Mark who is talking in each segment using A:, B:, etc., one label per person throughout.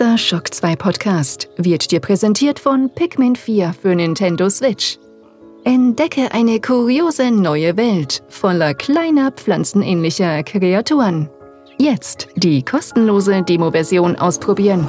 A: Dieser Shock 2 Podcast wird dir präsentiert von Pikmin 4 für Nintendo Switch. Entdecke eine kuriose neue Welt voller kleiner pflanzenähnlicher Kreaturen. Jetzt die kostenlose Demo-Version ausprobieren.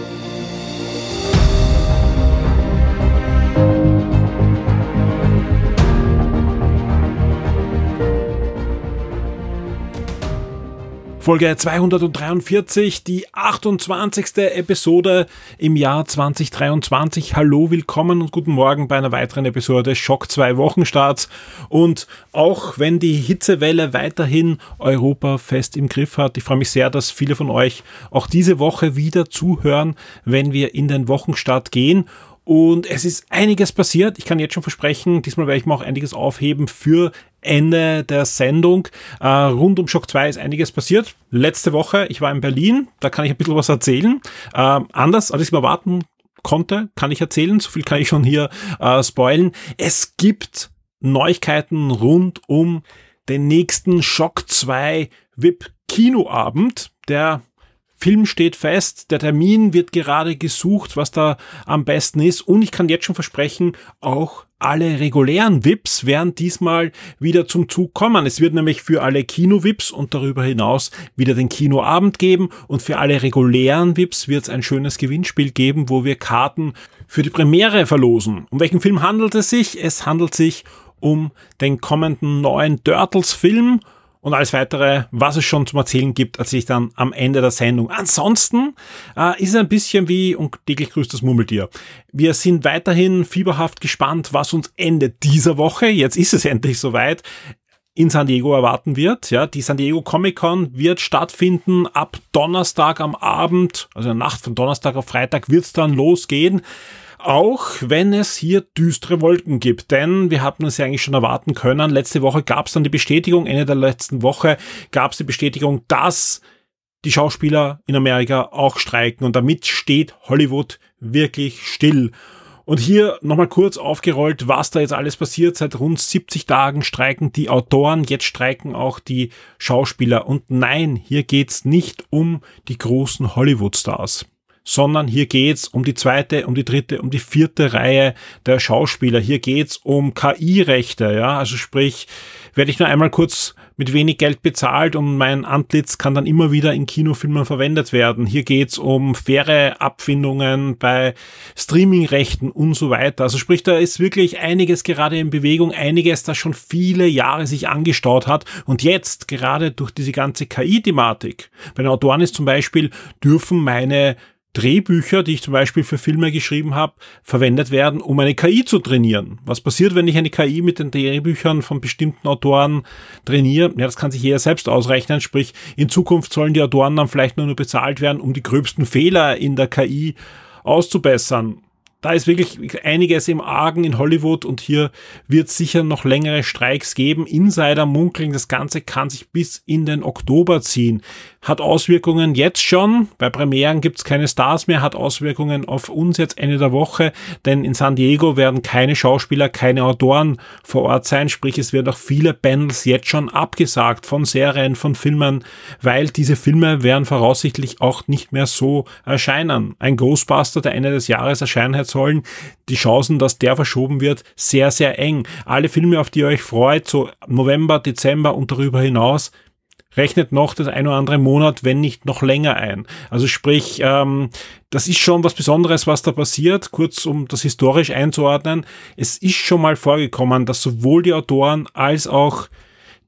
B: Folge 243, die 28. Episode im Jahr 2023. Hallo, willkommen und guten Morgen bei einer weiteren Episode Schock 2 Wochenstarts. Und auch wenn die Hitzewelle weiterhin Europa fest im Griff hat, ich freue mich sehr, dass viele von euch auch diese Woche wieder zuhören, wenn wir in den Wochenstart gehen. Und es ist einiges passiert. Ich kann jetzt schon versprechen, diesmal werde ich mir auch einiges aufheben für Ende der Sendung. Äh, rund um Shock 2 ist einiges passiert. Letzte Woche, ich war in Berlin, da kann ich ein bisschen was erzählen. Äh, anders, als ich mir erwarten konnte, kann ich erzählen. So viel kann ich schon hier äh, spoilen. Es gibt Neuigkeiten rund um den nächsten Shock 2 VIP Kinoabend, der Film steht fest, der Termin wird gerade gesucht, was da am besten ist. Und ich kann jetzt schon versprechen, auch alle regulären VIPs werden diesmal wieder zum Zug kommen. Es wird nämlich für alle Kino-VIPs und darüber hinaus wieder den Kinoabend geben. Und für alle regulären VIPs wird es ein schönes Gewinnspiel geben, wo wir Karten für die Premiere verlosen. Um welchen Film handelt es sich? Es handelt sich um den kommenden neuen Turtles-Film und alles weitere, was es schon zum Erzählen gibt, erzähle ich dann am Ende der Sendung. Ansonsten äh, ist es ein bisschen wie und täglich grüßt das Murmeltier. Wir sind weiterhin fieberhaft gespannt, was uns Ende dieser Woche, jetzt ist es endlich soweit, in San Diego erwarten wird. Ja, die San Diego Comic Con wird stattfinden ab Donnerstag am Abend, also Nacht von Donnerstag auf Freitag wird es dann losgehen. Auch wenn es hier düstere Wolken gibt, denn wir hatten es ja eigentlich schon erwarten können. Letzte Woche gab es dann die Bestätigung, Ende der letzten Woche gab es die Bestätigung, dass die Schauspieler in Amerika auch streiken und damit steht Hollywood wirklich still. Und hier nochmal kurz aufgerollt, was da jetzt alles passiert. Seit rund 70 Tagen streiken die Autoren, jetzt streiken auch die Schauspieler. Und nein, hier geht's nicht um die großen Hollywood-Stars sondern hier geht's um die zweite, um die dritte, um die vierte Reihe der Schauspieler. Hier geht's um KI-Rechte, ja, also sprich, werde ich nur einmal kurz mit wenig Geld bezahlt und mein Antlitz kann dann immer wieder in Kinofilmen verwendet werden. Hier geht's um faire Abfindungen bei Streamingrechten und so weiter. Also sprich, da ist wirklich einiges gerade in Bewegung, einiges, das schon viele Jahre sich angestaut hat und jetzt gerade durch diese ganze KI-Thematik. Bei den Autoren ist zum Beispiel, dürfen meine Drehbücher, die ich zum Beispiel für Filme geschrieben habe, verwendet werden, um eine KI zu trainieren. Was passiert, wenn ich eine KI mit den Drehbüchern von bestimmten Autoren trainiere? Ja, das kann sich jeder selbst ausrechnen. Sprich, in Zukunft sollen die Autoren dann vielleicht nur, bezahlt werden, um die gröbsten Fehler in der KI auszubessern da ist wirklich einiges im Argen in Hollywood und hier wird sicher noch längere Streiks geben. Insider munkeln, das Ganze kann sich bis in den Oktober ziehen hat Auswirkungen jetzt schon. Bei Premieren gibt's keine Stars mehr, hat Auswirkungen auf uns jetzt Ende der Woche, denn in San Diego werden keine Schauspieler, keine Autoren vor Ort sein, sprich es werden auch viele Panels jetzt schon abgesagt von Serien, von Filmen, weil diese Filme werden voraussichtlich auch nicht mehr so erscheinen. Ein Ghostbuster, der Ende des Jahres erscheinen hätte sollen, die Chancen, dass der verschoben wird, sehr, sehr eng. Alle Filme, auf die ihr euch freut, so November, Dezember und darüber hinaus, rechnet noch das ein oder andere Monat, wenn nicht noch länger ein. Also sprich, ähm, das ist schon was Besonderes, was da passiert. Kurz, um das historisch einzuordnen. Es ist schon mal vorgekommen, dass sowohl die Autoren als auch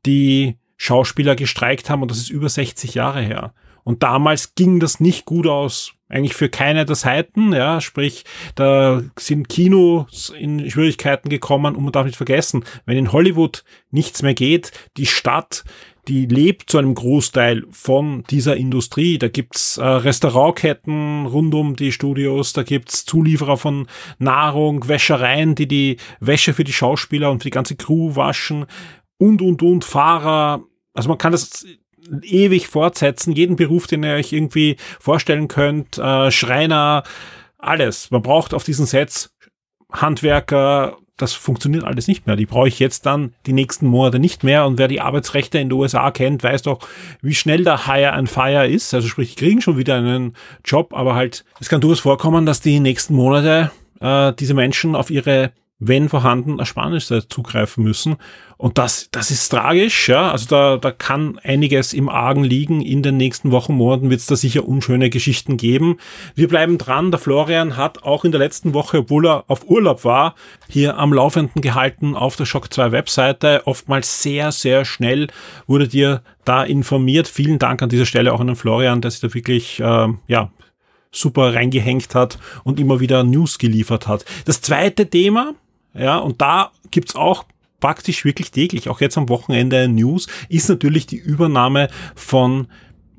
B: die Schauspieler gestreikt haben und das ist über 60 Jahre her. Und damals ging das nicht gut aus. Eigentlich für keine der Seiten, ja, sprich, da sind Kinos in Schwierigkeiten gekommen und man darf nicht vergessen, wenn in Hollywood nichts mehr geht, die Stadt die lebt zu einem Großteil von dieser Industrie. Da gibt's äh, Restaurantketten rund um die Studios, da gibt's Zulieferer von Nahrung, Wäschereien, die die Wäsche für die Schauspieler und für die ganze Crew waschen und, und, und, Fahrer. Also man kann das ewig fortsetzen, jeden Beruf, den ihr euch irgendwie vorstellen könnt, äh, Schreiner, alles. Man braucht auf diesen Sets Handwerker, das funktioniert alles nicht mehr. Die brauche ich jetzt dann die nächsten Monate nicht mehr. Und wer die Arbeitsrechte in den USA kennt, weiß doch, wie schnell der Hire and Fire ist. Also sprich, die kriegen schon wieder einen Job, aber halt, es kann durchaus vorkommen, dass die nächsten Monate äh, diese Menschen auf ihre wenn vorhanden, Ersparnisse zugreifen müssen. Und das, das ist tragisch, ja. Also da, da kann einiges im Argen liegen. In den nächsten Wochen, Monaten wird es da sicher unschöne Geschichten geben. Wir bleiben dran. Der Florian hat auch in der letzten Woche, obwohl er auf Urlaub war, hier am Laufenden gehalten auf der Shock 2 Webseite. Oftmals sehr, sehr schnell wurde dir da informiert. Vielen Dank an dieser Stelle auch an den Florian, der sich da wirklich, äh, ja, super reingehängt hat und immer wieder News geliefert hat. Das zweite Thema, ja, und da gibt's auch praktisch wirklich täglich, auch jetzt am Wochenende News, ist natürlich die Übernahme von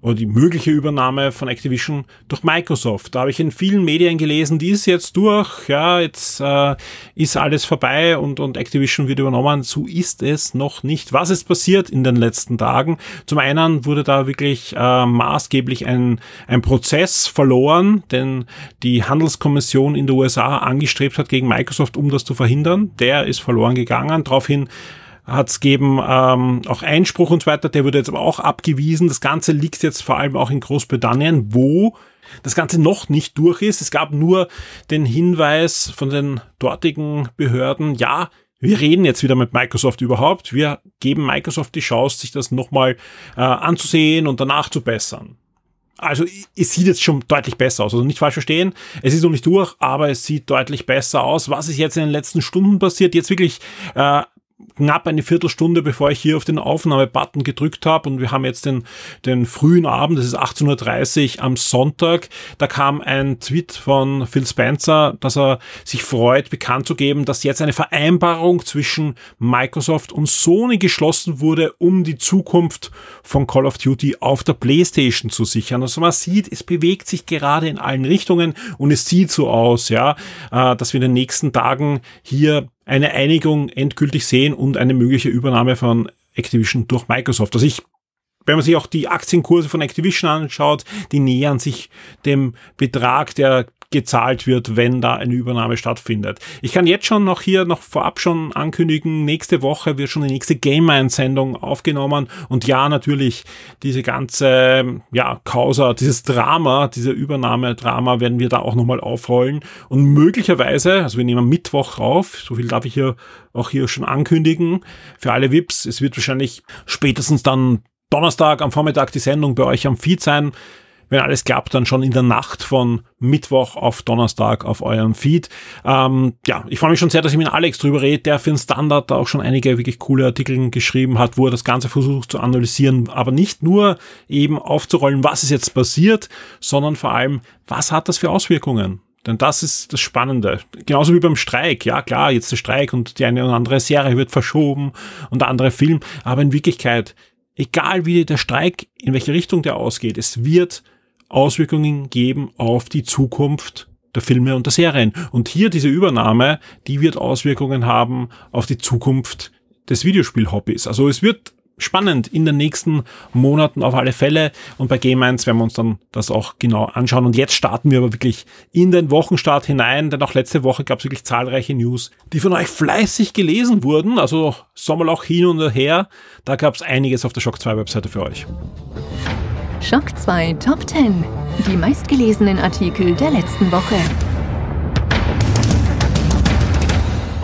B: oder die mögliche Übernahme von Activision durch Microsoft. Da habe ich in vielen Medien gelesen, die ist jetzt durch, ja, jetzt äh, ist alles vorbei und, und Activision wird übernommen. So ist es noch nicht. Was ist passiert in den letzten Tagen? Zum einen wurde da wirklich äh, maßgeblich ein, ein Prozess verloren, denn die Handelskommission in den USA angestrebt hat gegen Microsoft, um das zu verhindern. Der ist verloren gegangen. Daraufhin hat es gegeben ähm, auch Einspruch und so weiter, der wurde jetzt aber auch abgewiesen. Das Ganze liegt jetzt vor allem auch in Großbritannien, wo das Ganze noch nicht durch ist. Es gab nur den Hinweis von den dortigen Behörden, ja, wir reden jetzt wieder mit Microsoft überhaupt. Wir geben Microsoft die Chance, sich das nochmal äh, anzusehen und danach zu bessern. Also es sieht jetzt schon deutlich besser aus. Also nicht falsch verstehen, es ist noch nicht durch, aber es sieht deutlich besser aus. Was ist jetzt in den letzten Stunden passiert? Jetzt wirklich äh, knapp eine Viertelstunde, bevor ich hier auf den Aufnahmebutton gedrückt habe und wir haben jetzt den, den frühen Abend, das ist 18.30 Uhr am Sonntag, da kam ein Tweet von Phil Spencer, dass er sich freut, bekannt zu geben, dass jetzt eine Vereinbarung zwischen Microsoft und Sony geschlossen wurde, um die Zukunft von Call of Duty auf der Playstation zu sichern. Also man sieht, es bewegt sich gerade in allen Richtungen und es sieht so aus, ja, äh, dass wir in den nächsten Tagen hier eine Einigung endgültig sehen und eine mögliche Übernahme von Activision durch Microsoft. Also ich wenn man sich auch die Aktienkurse von Activision anschaut, die nähern sich dem Betrag, der gezahlt wird, wenn da eine Übernahme stattfindet. Ich kann jetzt schon noch hier noch vorab schon ankündigen, nächste Woche wird schon die nächste Game-Sendung aufgenommen und ja, natürlich diese ganze, ja, Causa, dieses Drama, diese Übernahmedrama werden wir da auch nochmal aufrollen und möglicherweise, also wir nehmen Mittwoch auf, so viel darf ich hier auch hier schon ankündigen, für alle VIPs, es wird wahrscheinlich spätestens dann Donnerstag am Vormittag die Sendung bei euch am Feed sein wenn alles klappt, dann schon in der Nacht von Mittwoch auf Donnerstag auf eurem Feed. Ähm, ja, ich freue mich schon sehr, dass ich mit Alex drüber rede, der für den Standard da auch schon einige wirklich coole Artikel geschrieben hat, wo er das Ganze versucht zu analysieren, aber nicht nur eben aufzurollen, was ist jetzt passiert, sondern vor allem, was hat das für Auswirkungen? Denn das ist das Spannende. Genauso wie beim Streik. Ja, klar, jetzt der Streik und die eine oder andere Serie wird verschoben und der andere Film. Aber in Wirklichkeit, egal wie der Streik, in welche Richtung der ausgeht, es wird Auswirkungen geben auf die Zukunft der Filme und der Serien. Und hier diese Übernahme, die wird Auswirkungen haben auf die Zukunft des Videospielhobbys. Also es wird spannend in den nächsten Monaten auf alle Fälle. Und bei Game 1 werden wir uns dann das auch genau anschauen. Und jetzt starten wir aber wirklich in den Wochenstart hinein, denn auch letzte Woche gab es wirklich zahlreiche News, die von euch fleißig gelesen wurden. Also Sommerloch hin und her. Da gab es einiges auf der Shock 2 Webseite für euch.
A: Schock 2 Top 10. Die meistgelesenen Artikel der letzten Woche.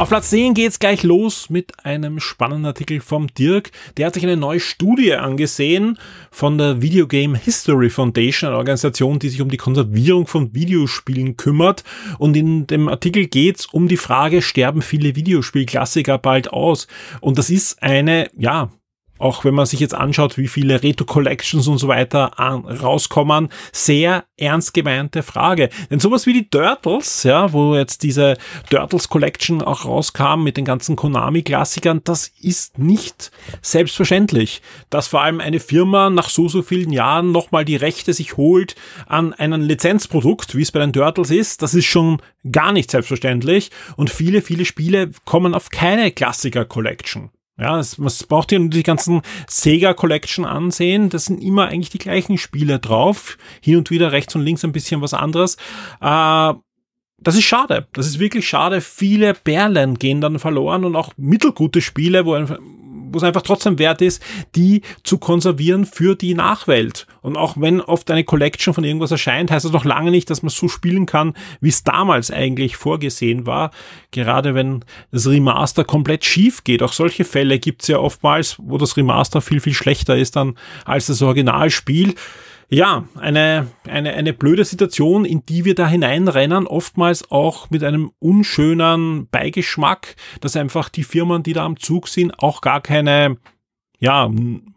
B: Auf Platz 10 geht's gleich los mit einem spannenden Artikel vom Dirk. Der hat sich eine neue Studie angesehen von der Video Game History Foundation, eine Organisation, die sich um die Konservierung von Videospielen kümmert. Und in dem Artikel geht's um die Frage, sterben viele Videospielklassiker bald aus? Und das ist eine, ja, auch wenn man sich jetzt anschaut, wie viele Retro-Collections und so weiter an, rauskommen, sehr ernst gemeinte Frage. Denn sowas wie die Turtles, ja, wo jetzt diese Turtles Collection auch rauskam mit den ganzen Konami-Klassikern, das ist nicht selbstverständlich. Dass vor allem eine Firma nach so, so vielen Jahren nochmal die Rechte sich holt an einem Lizenzprodukt, wie es bei den Turtles ist, das ist schon gar nicht selbstverständlich. Und viele, viele Spiele kommen auf keine Klassiker-Collection. Ja, es, man braucht ja nur die ganzen Sega Collection ansehen. Das sind immer eigentlich die gleichen Spiele drauf. Hin und wieder rechts und links ein bisschen was anderes. Äh, das ist schade. Das ist wirklich schade. Viele Perlen gehen dann verloren und auch mittelgute Spiele, wo wo es einfach trotzdem wert ist, die zu konservieren für die Nachwelt. Und auch wenn oft eine Collection von irgendwas erscheint, heißt das noch lange nicht, dass man so spielen kann, wie es damals eigentlich vorgesehen war. Gerade wenn das Remaster komplett schief geht. Auch solche Fälle gibt es ja oftmals, wo das Remaster viel, viel schlechter ist dann als das Originalspiel. Ja, eine, eine, eine blöde Situation, in die wir da hineinrennen, oftmals auch mit einem unschönen Beigeschmack, dass einfach die Firmen, die da am Zug sind, auch gar keine ja,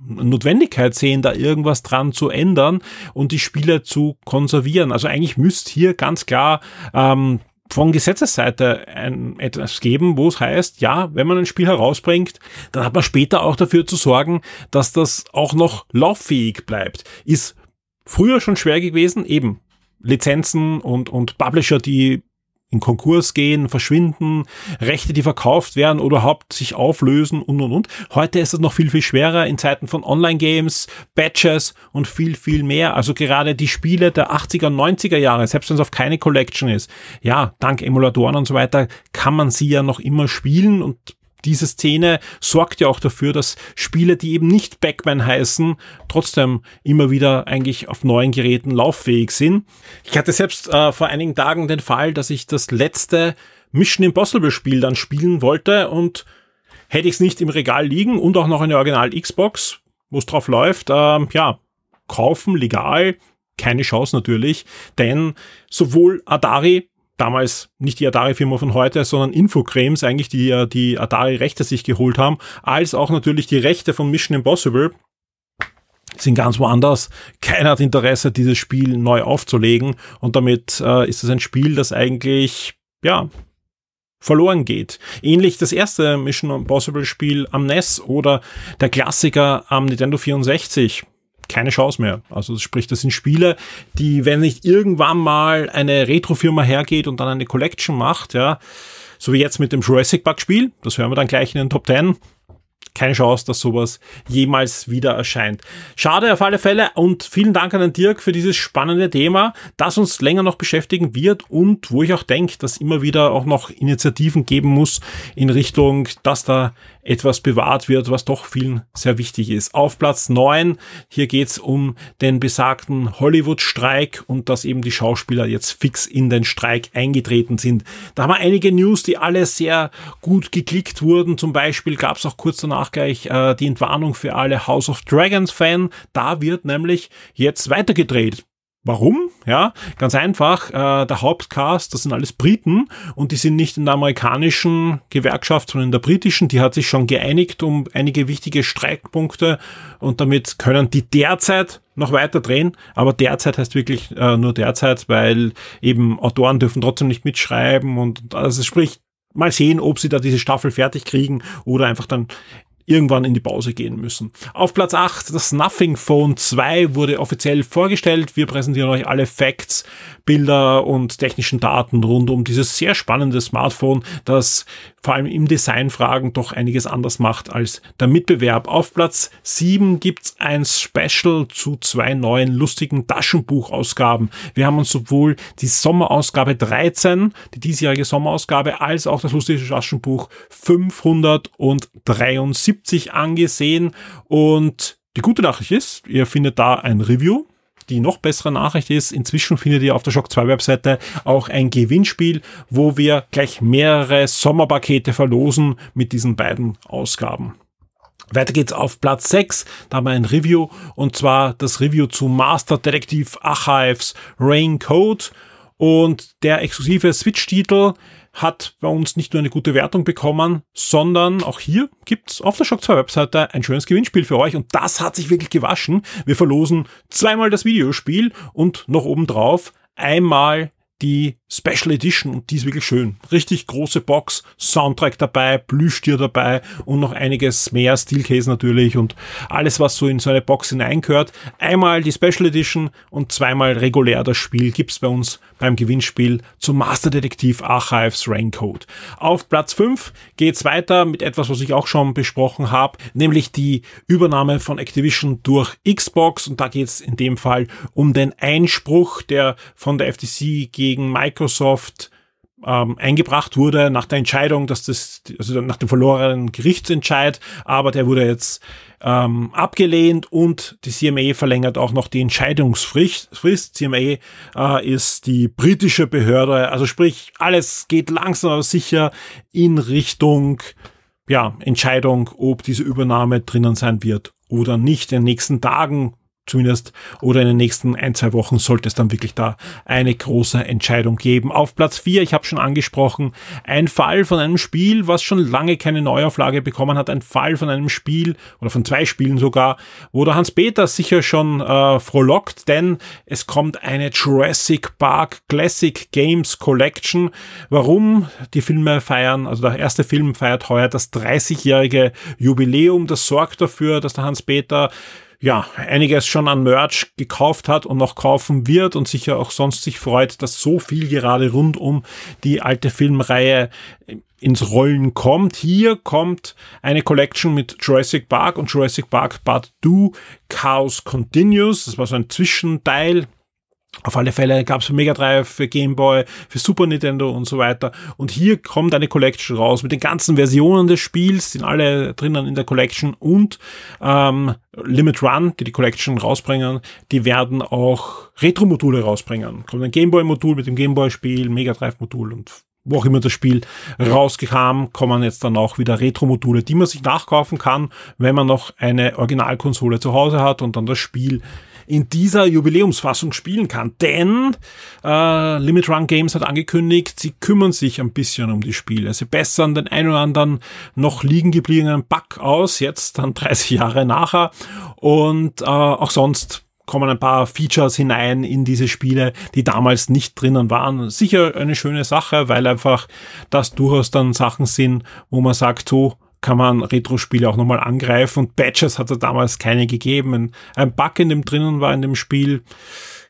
B: Notwendigkeit sehen, da irgendwas dran zu ändern und die Spiele zu konservieren. Also eigentlich müsste hier ganz klar ähm, von Gesetzesseite ein, etwas geben, wo es heißt, ja, wenn man ein Spiel herausbringt, dann hat man später auch dafür zu sorgen, dass das auch noch lauffähig bleibt. Ist früher schon schwer gewesen, eben Lizenzen und, und Publisher, die in Konkurs gehen, verschwinden, Rechte, die verkauft werden oder überhaupt sich auflösen und und und. Heute ist es noch viel, viel schwerer in Zeiten von Online-Games, Batches und viel, viel mehr. Also gerade die Spiele der 80er, 90er Jahre, selbst wenn es auf keine Collection ist, ja, dank Emulatoren und so weiter, kann man sie ja noch immer spielen und diese Szene sorgt ja auch dafür, dass Spiele, die eben nicht Backman heißen, trotzdem immer wieder eigentlich auf neuen Geräten lauffähig sind. Ich hatte selbst äh, vor einigen Tagen den Fall, dass ich das letzte Mission Impossible Spiel dann spielen wollte und hätte ich es nicht im Regal liegen und auch noch eine Original Xbox, wo es drauf läuft, äh, ja, kaufen, legal, keine Chance natürlich, denn sowohl Atari damals nicht die Atari-Firma von heute, sondern Infogrames eigentlich, die ja die Atari-Rechte sich geholt haben, als auch natürlich die Rechte von Mission Impossible sind ganz woanders. Keiner hat Interesse, dieses Spiel neu aufzulegen und damit äh, ist es ein Spiel, das eigentlich, ja, verloren geht. Ähnlich das erste Mission Impossible Spiel am NES oder der Klassiker am Nintendo 64 keine Chance mehr. Also sprich, das sind Spiele, die, wenn nicht irgendwann mal eine Retro-Firma hergeht und dann eine Collection macht, ja, so wie jetzt mit dem Jurassic Park Spiel, das hören wir dann gleich in den Top 10, keine Chance, dass sowas jemals wieder erscheint. Schade auf alle Fälle und vielen Dank an den Dirk für dieses spannende Thema, das uns länger noch beschäftigen wird und wo ich auch denke, dass immer wieder auch noch Initiativen geben muss in Richtung, dass da etwas bewahrt wird, was doch vielen sehr wichtig ist. Auf Platz neun hier geht's um den besagten Hollywood-Streik und dass eben die Schauspieler jetzt fix in den Streik eingetreten sind. Da haben wir einige News, die alle sehr gut geklickt wurden. Zum Beispiel gab's auch kurz danach gleich äh, die Entwarnung für alle House of Dragons-Fan. Da wird nämlich jetzt weitergedreht. Warum? Ja, ganz einfach. Äh, der Hauptcast, das sind alles Briten und die sind nicht in der amerikanischen Gewerkschaft, sondern in der britischen. Die hat sich schon geeinigt um einige wichtige Streikpunkte und damit können die derzeit noch weiter drehen. Aber derzeit heißt wirklich äh, nur derzeit, weil eben Autoren dürfen trotzdem nicht mitschreiben und also sprich mal sehen, ob sie da diese Staffel fertig kriegen oder einfach dann irgendwann in die Pause gehen müssen. Auf Platz 8, das Nothing Phone 2 wurde offiziell vorgestellt. Wir präsentieren euch alle Facts, Bilder und technischen Daten rund um dieses sehr spannende Smartphone, das vor allem im Designfragen doch einiges anders macht als der Mitbewerb. Auf Platz 7 gibt's ein Special zu zwei neuen lustigen Taschenbuchausgaben. Wir haben uns sowohl die Sommerausgabe 13, die diesjährige Sommerausgabe, als auch das lustige Taschenbuch 573 angesehen. Und die gute Nachricht ist, ihr findet da ein Review. Die noch bessere Nachricht ist, inzwischen findet ihr auf der Shock 2 Webseite auch ein Gewinnspiel, wo wir gleich mehrere Sommerpakete verlosen mit diesen beiden Ausgaben. Weiter geht's auf Platz 6, da haben wir ein Review und zwar das Review zu Master Detective Archives Rain Code. Und der exklusive Switch-Titel hat bei uns nicht nur eine gute Wertung bekommen, sondern auch hier gibt's auf der Shock 2 Webseite ein schönes Gewinnspiel für euch und das hat sich wirklich gewaschen. Wir verlosen zweimal das Videospiel und noch obendrauf einmal die Special Edition und die ist wirklich schön. Richtig große Box, Soundtrack dabei, Plüschtier dabei und noch einiges mehr, Steelcase natürlich und alles, was so in so eine Box hineingehört. Einmal die Special Edition und zweimal regulär das Spiel gibt's bei uns beim Gewinnspiel zum Master Detektiv Archives Raincoat. Auf Platz 5 geht's weiter mit etwas, was ich auch schon besprochen habe, nämlich die Übernahme von Activision durch Xbox und da geht's in dem Fall um den Einspruch, der von der FTC gegen Microsoft ähm, eingebracht wurde nach der Entscheidung, dass das, also nach dem verlorenen Gerichtsentscheid, aber der wurde jetzt ähm, abgelehnt und die CMA verlängert auch noch die Entscheidungsfrist. CMA äh, ist die britische Behörde, also sprich, alles geht langsam aber sicher in Richtung ja, Entscheidung, ob diese Übernahme drinnen sein wird oder nicht. In den nächsten Tagen zumindest oder in den nächsten ein, zwei Wochen sollte es dann wirklich da eine große Entscheidung geben. Auf Platz vier, ich habe schon angesprochen, ein Fall von einem Spiel, was schon lange keine Neuauflage bekommen hat, ein Fall von einem Spiel oder von zwei Spielen sogar, wo der Hans-Peter sicher schon äh, frohlockt, denn es kommt eine Jurassic Park Classic Games Collection. Warum die Filme feiern, also der erste Film feiert heuer das 30-jährige Jubiläum, das sorgt dafür, dass der Hans-Peter ja, einiges schon an Merch gekauft hat und noch kaufen wird und sicher auch sonst sich freut, dass so viel gerade rund um die alte Filmreihe ins Rollen kommt. Hier kommt eine Collection mit Jurassic Park und Jurassic Park Part 2 Chaos Continues. Das war so ein Zwischenteil auf alle Fälle gab es für Mega Drive, für Game Boy, für Super Nintendo und so weiter. Und hier kommt eine Collection raus mit den ganzen Versionen des Spiels, sind alle drinnen in der Collection und ähm, Limit Run, die die Collection rausbringen, die werden auch Retro-Module rausbringen. Kommt ein Game Boy-Modul mit dem Game Boy-Spiel, Mega Drive-Modul und wo auch immer das Spiel rauskam, kommen jetzt dann auch wieder Retro-Module, die man sich nachkaufen kann, wenn man noch eine Originalkonsole zu Hause hat und dann das Spiel in dieser Jubiläumsfassung spielen kann. Denn äh, Limit Run Games hat angekündigt, sie kümmern sich ein bisschen um die Spiele. Sie bessern den ein oder anderen noch liegen gebliebenen Bug aus, jetzt dann 30 Jahre nachher. Und äh, auch sonst kommen ein paar Features hinein in diese Spiele, die damals nicht drinnen waren. Sicher eine schöne Sache, weil einfach das durchaus dann Sachen sind, wo man sagt, so, kann man Retro-Spiele auch nochmal angreifen und Patches hat es damals keine gegeben. Ein Bug in dem drinnen war in dem Spiel.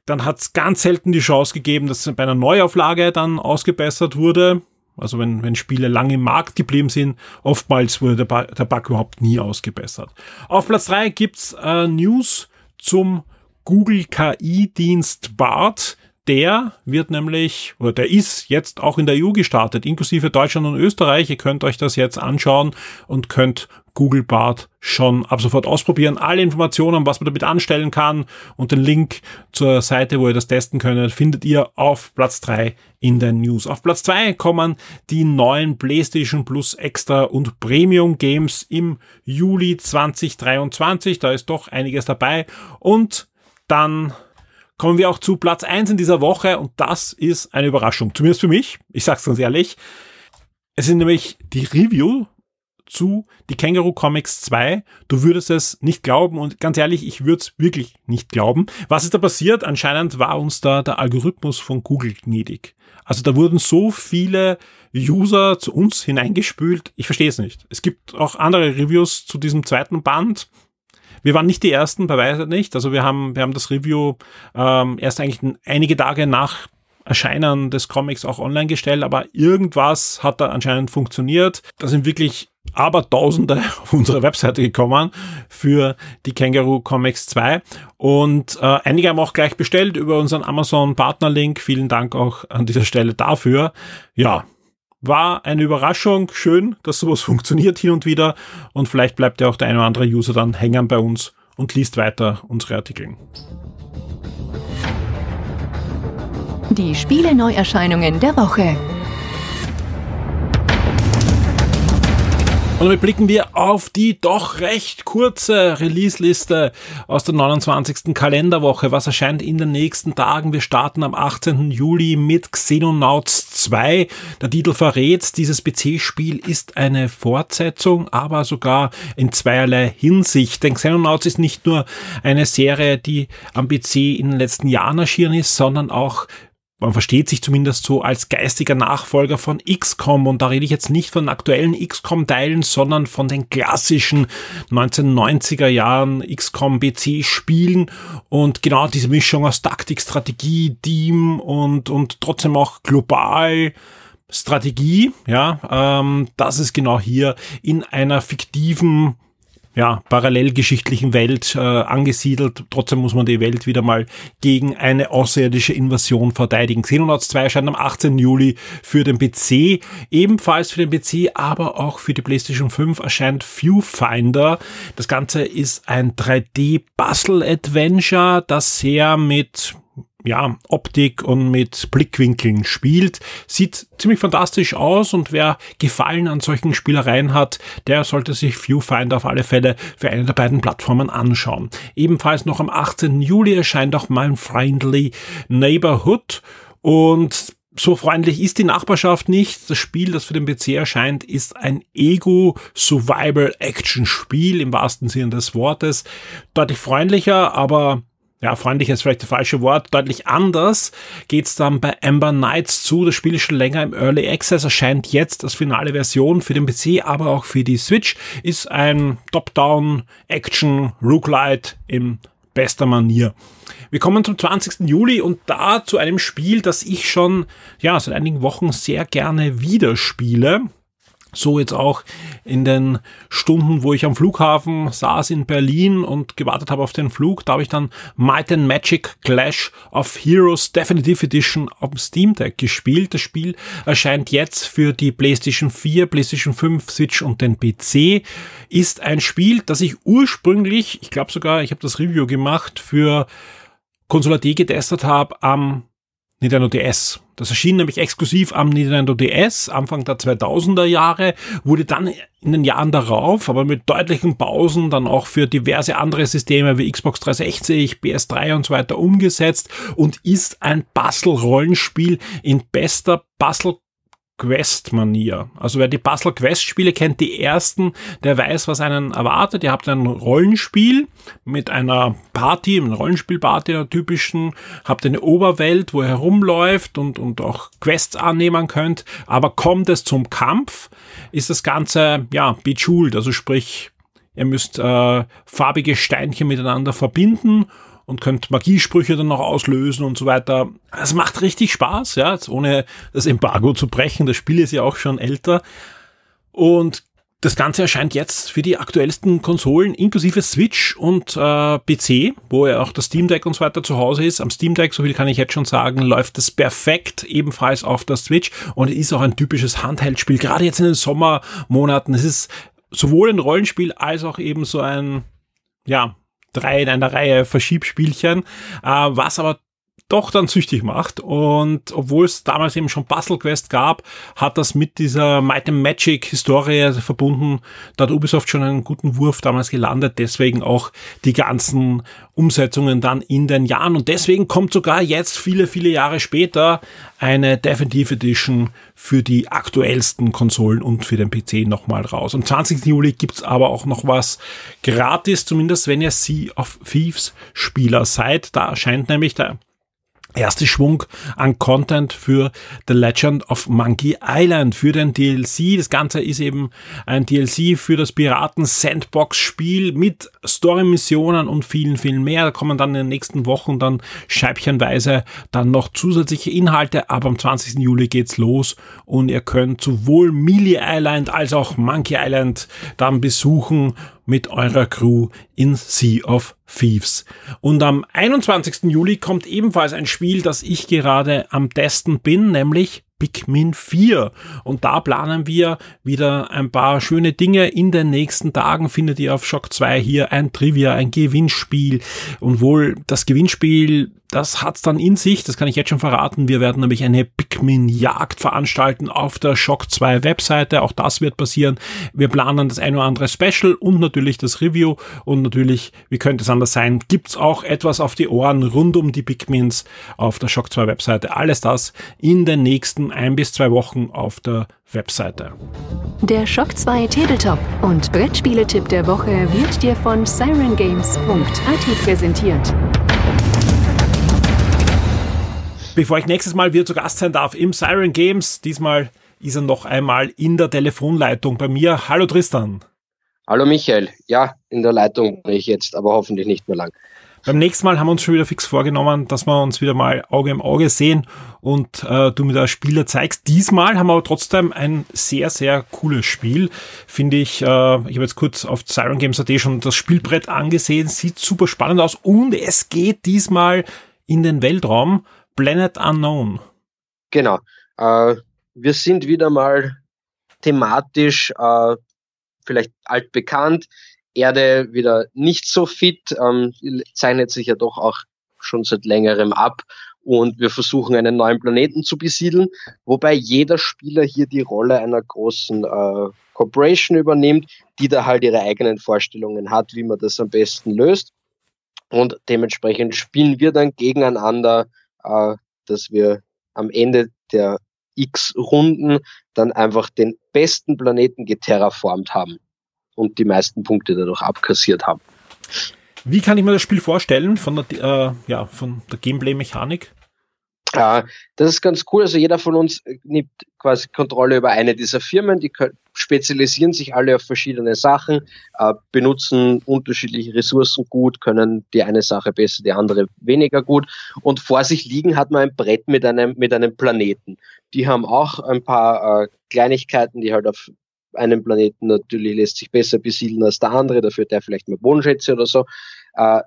B: Dann hat es ganz selten die Chance gegeben, dass bei einer Neuauflage dann ausgebessert wurde. Also wenn, wenn Spiele lange im Markt geblieben sind, oftmals wurde der, der Bug überhaupt nie ausgebessert. Auf Platz drei gibt's äh, News zum Google KI-Dienst BART. Der wird nämlich, oder der ist jetzt auch in der EU gestartet, inklusive Deutschland und Österreich. Ihr könnt euch das jetzt anschauen und könnt Google Bart schon ab sofort ausprobieren. Alle Informationen, was man damit anstellen kann und den Link zur Seite, wo ihr das testen könnt, findet ihr auf Platz drei in den News. Auf Platz zwei kommen die neuen PlayStation Plus Extra und Premium Games im Juli 2023. Da ist doch einiges dabei. Und dann kommen wir auch zu Platz eins in dieser Woche und das ist eine Überraschung, zumindest für mich. Ich sag's ganz ehrlich. Es sind nämlich die Review zu die Känguru Comics 2. Du würdest es nicht glauben und ganz ehrlich, ich würde es wirklich nicht glauben. Was ist da passiert? Anscheinend war uns da der Algorithmus von Google gnädig. Also da wurden so viele User zu uns hineingespült. Ich verstehe es nicht. Es gibt auch andere Reviews zu diesem zweiten Band. Wir waren nicht die ersten, bei weitem nicht. Also wir haben, wir haben das Review ähm, erst eigentlich einige Tage nach Erscheinen des Comics auch online gestellt, aber irgendwas hat da anscheinend funktioniert. Da sind wirklich aber Tausende auf unsere Webseite gekommen für die Kangaroo Comics 2 und äh, einige haben auch gleich bestellt über unseren Amazon Partnerlink. Vielen Dank auch an dieser Stelle dafür. Ja, war eine Überraschung. Schön, dass sowas funktioniert hin und wieder. Und vielleicht bleibt ja auch der eine oder andere User dann hängen bei uns und liest weiter unsere Artikel.
A: Die Spiele-Neuerscheinungen der Woche.
B: Und damit blicken wir auf die doch recht kurze Release-Liste aus der 29. Kalenderwoche. Was erscheint in den nächsten Tagen? Wir starten am 18. Juli mit Xenonauts 2. Der Titel verrät, dieses PC-Spiel ist eine Fortsetzung, aber sogar in zweierlei Hinsicht. Denn Xenonauts ist nicht nur eine Serie, die am PC in den letzten Jahren erschienen ist, sondern auch man versteht sich zumindest so als geistiger Nachfolger von XCOM und da rede ich jetzt nicht von aktuellen XCOM-Teilen, sondern von den klassischen 1990er Jahren XCOM BC-Spielen und genau diese Mischung aus Taktik, Strategie, Team und, und trotzdem auch global Strategie, ja, ähm, das ist genau hier in einer fiktiven ja, parallelgeschichtlichen Welt äh, angesiedelt. Trotzdem muss man die Welt wieder mal gegen eine außerirdische Invasion verteidigen. Xenonauts 2 erscheint am 18. Juli für den PC, ebenfalls für den PC, aber auch für die PlayStation 5 erscheint Viewfinder. Das Ganze ist ein 3D-Puzzle-Adventure, das sehr mit ja, Optik und mit Blickwinkeln spielt. Sieht ziemlich fantastisch aus und wer Gefallen an solchen Spielereien hat, der sollte sich Viewfinder auf alle Fälle für eine der beiden Plattformen anschauen. Ebenfalls noch am 18. Juli erscheint auch mein Friendly Neighborhood und so freundlich ist die Nachbarschaft nicht. Das Spiel, das für den PC erscheint, ist ein Ego-Survival-Action-Spiel im wahrsten Sinne des Wortes. Deutlich freundlicher, aber ja, freundlich ist vielleicht das falsche Wort, deutlich anders geht's dann bei Amber Knights zu. Das Spiel ist schon länger im Early Access, erscheint jetzt als finale Version für den PC, aber auch für die Switch. Ist ein Top-Down Action Roguelite in bester Manier. Wir kommen zum 20. Juli und da zu einem Spiel, das ich schon ja seit einigen Wochen sehr gerne wieder spiele. So jetzt auch in den Stunden, wo ich am Flughafen saß in Berlin und gewartet habe auf den Flug, da habe ich dann Might and Magic Clash of Heroes Definitive Edition auf dem Steam Deck gespielt. Das Spiel erscheint jetzt für die PlayStation 4, PlayStation 5, Switch und den PC. Ist ein Spiel, das ich ursprünglich, ich glaube sogar, ich habe das Review gemacht, für Console AD getestet habe am Nintendo DS. Das erschien nämlich exklusiv am Nintendo DS Anfang der 2000er Jahre, wurde dann in den Jahren darauf, aber mit deutlichen Pausen dann auch für diverse andere Systeme wie Xbox 360, PS3 und so weiter umgesetzt und ist ein Puzzle-Rollenspiel in bester Puzzle Quest-Manier. Also wer die Puzzle Quest-Spiele kennt, die ersten, der weiß, was einen erwartet. Ihr habt ein Rollenspiel mit einer Party, eine Rollenspielparty der typischen, habt eine Oberwelt, wo ihr herumläuft und, und auch Quests annehmen könnt. Aber kommt es zum Kampf, ist das Ganze, ja, bejeweled, also sprich, ihr müsst äh, farbige Steinchen miteinander verbinden und könnt Magiesprüche dann noch auslösen und so weiter. Es macht richtig Spaß, ja, jetzt ohne das Embargo zu brechen. Das Spiel ist ja auch schon älter. Und das Ganze erscheint jetzt für die aktuellsten Konsolen inklusive Switch und äh, PC, wo ja auch das Steam Deck und so weiter zu Hause ist. Am Steam Deck, so viel kann ich jetzt schon sagen, läuft es perfekt, ebenfalls auf der Switch und ist auch ein typisches Handheld-Spiel, gerade jetzt in den Sommermonaten. Es ist sowohl ein Rollenspiel als auch eben so ein, ja, drei in einer Reihe Verschiebspielchen, äh, was aber doch dann süchtig macht. Und obwohl es damals eben schon Puzzle Quest gab, hat das mit dieser Might and Magic Historie verbunden. Da hat Ubisoft schon einen guten Wurf damals gelandet. Deswegen auch die ganzen Umsetzungen dann in den Jahren. Und deswegen kommt sogar jetzt viele, viele Jahre später eine Definitive Edition für die aktuellsten Konsolen und für den PC nochmal raus. Am 20. Juli gibt's aber auch noch was gratis, zumindest wenn ihr Sea of Thieves Spieler seid. Da erscheint nämlich der erste Schwung an Content für The Legend of Monkey Island, für den DLC. Das Ganze ist eben ein DLC für das Piraten Sandbox Spiel mit Story-Missionen und vielen, vielen mehr. Da kommen dann in den nächsten Wochen dann scheibchenweise dann noch zusätzliche Inhalte. Aber am 20. Juli geht's los und ihr könnt sowohl Mealy Island als auch Monkey Island dann besuchen mit eurer Crew in Sea of Thieves. Und am 21. Juli kommt ebenfalls ein Spiel, das ich gerade am Testen bin, nämlich Pikmin 4. Und da planen wir wieder ein paar schöne Dinge. In den nächsten Tagen findet ihr auf Shock 2 hier ein Trivia, ein Gewinnspiel. Und wohl das Gewinnspiel das hat's dann in sich, das kann ich jetzt schon verraten. Wir werden nämlich eine Pikmin-Jagd veranstalten auf der Shock 2 Webseite. Auch das wird passieren. Wir planen das ein oder andere Special und natürlich das Review. Und natürlich, wie könnte es anders sein, gibt's auch etwas auf die Ohren rund um die Pikmins auf der Shock 2 Webseite. Alles das in den nächsten ein bis zwei Wochen auf der Webseite.
A: Der Shock 2 Tabletop und Brettspieletipp der Woche wird dir von sirengames.at präsentiert.
B: Bevor ich nächstes Mal wieder zu Gast sein darf im Siren Games, diesmal ist er noch einmal in der Telefonleitung bei mir. Hallo Tristan.
C: Hallo Michael. Ja, in der Leitung bin ich jetzt, aber hoffentlich nicht mehr lang.
B: Beim nächsten Mal haben wir uns schon wieder fix vorgenommen, dass wir uns wieder mal Auge im Auge sehen und äh, du mir da Spieler zeigst. Diesmal haben wir aber trotzdem ein sehr, sehr cooles Spiel, finde ich. Äh, ich habe jetzt kurz auf Siren Games.at schon das Spielbrett angesehen, sieht super spannend aus und es geht diesmal in den Weltraum. Planet Unknown.
C: Genau. Äh, wir sind wieder mal thematisch äh, vielleicht altbekannt. Erde wieder nicht so fit, ähm, zeichnet sich ja doch auch schon seit längerem ab und wir versuchen einen neuen Planeten zu besiedeln, wobei jeder Spieler hier die Rolle einer großen äh, Corporation übernimmt, die da halt ihre eigenen Vorstellungen hat, wie man das am besten löst. Und dementsprechend spielen wir dann gegeneinander dass wir am Ende der x Runden dann einfach den besten Planeten geterraformt haben und die meisten Punkte dadurch abkassiert haben.
B: Wie kann ich mir das Spiel vorstellen von der, äh, ja, von der Gameplay-Mechanik?
C: Äh, das ist ganz cool. Also jeder von uns nimmt quasi Kontrolle über eine dieser Firmen. Die spezialisieren sich alle auf verschiedene Sachen, äh, benutzen unterschiedliche Ressourcen gut, können die eine Sache besser, die andere weniger gut. Und vor sich liegen hat man ein Brett mit einem, mit einem Planeten. Die haben auch ein paar äh, Kleinigkeiten, die halt auf einem Planeten natürlich lässt sich besser besiedeln als der andere, dafür der vielleicht mehr Wohnschätze oder so. Äh,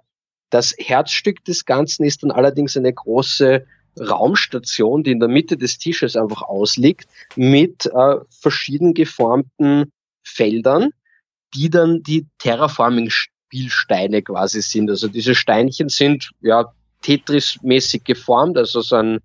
C: das Herzstück des Ganzen ist dann allerdings eine große Raumstation, die in der Mitte des Tisches einfach ausliegt, mit äh, verschieden geformten Feldern, die dann die Terraforming-Spielsteine quasi sind. Also diese Steinchen sind ja Tetris-mäßig geformt, also so ein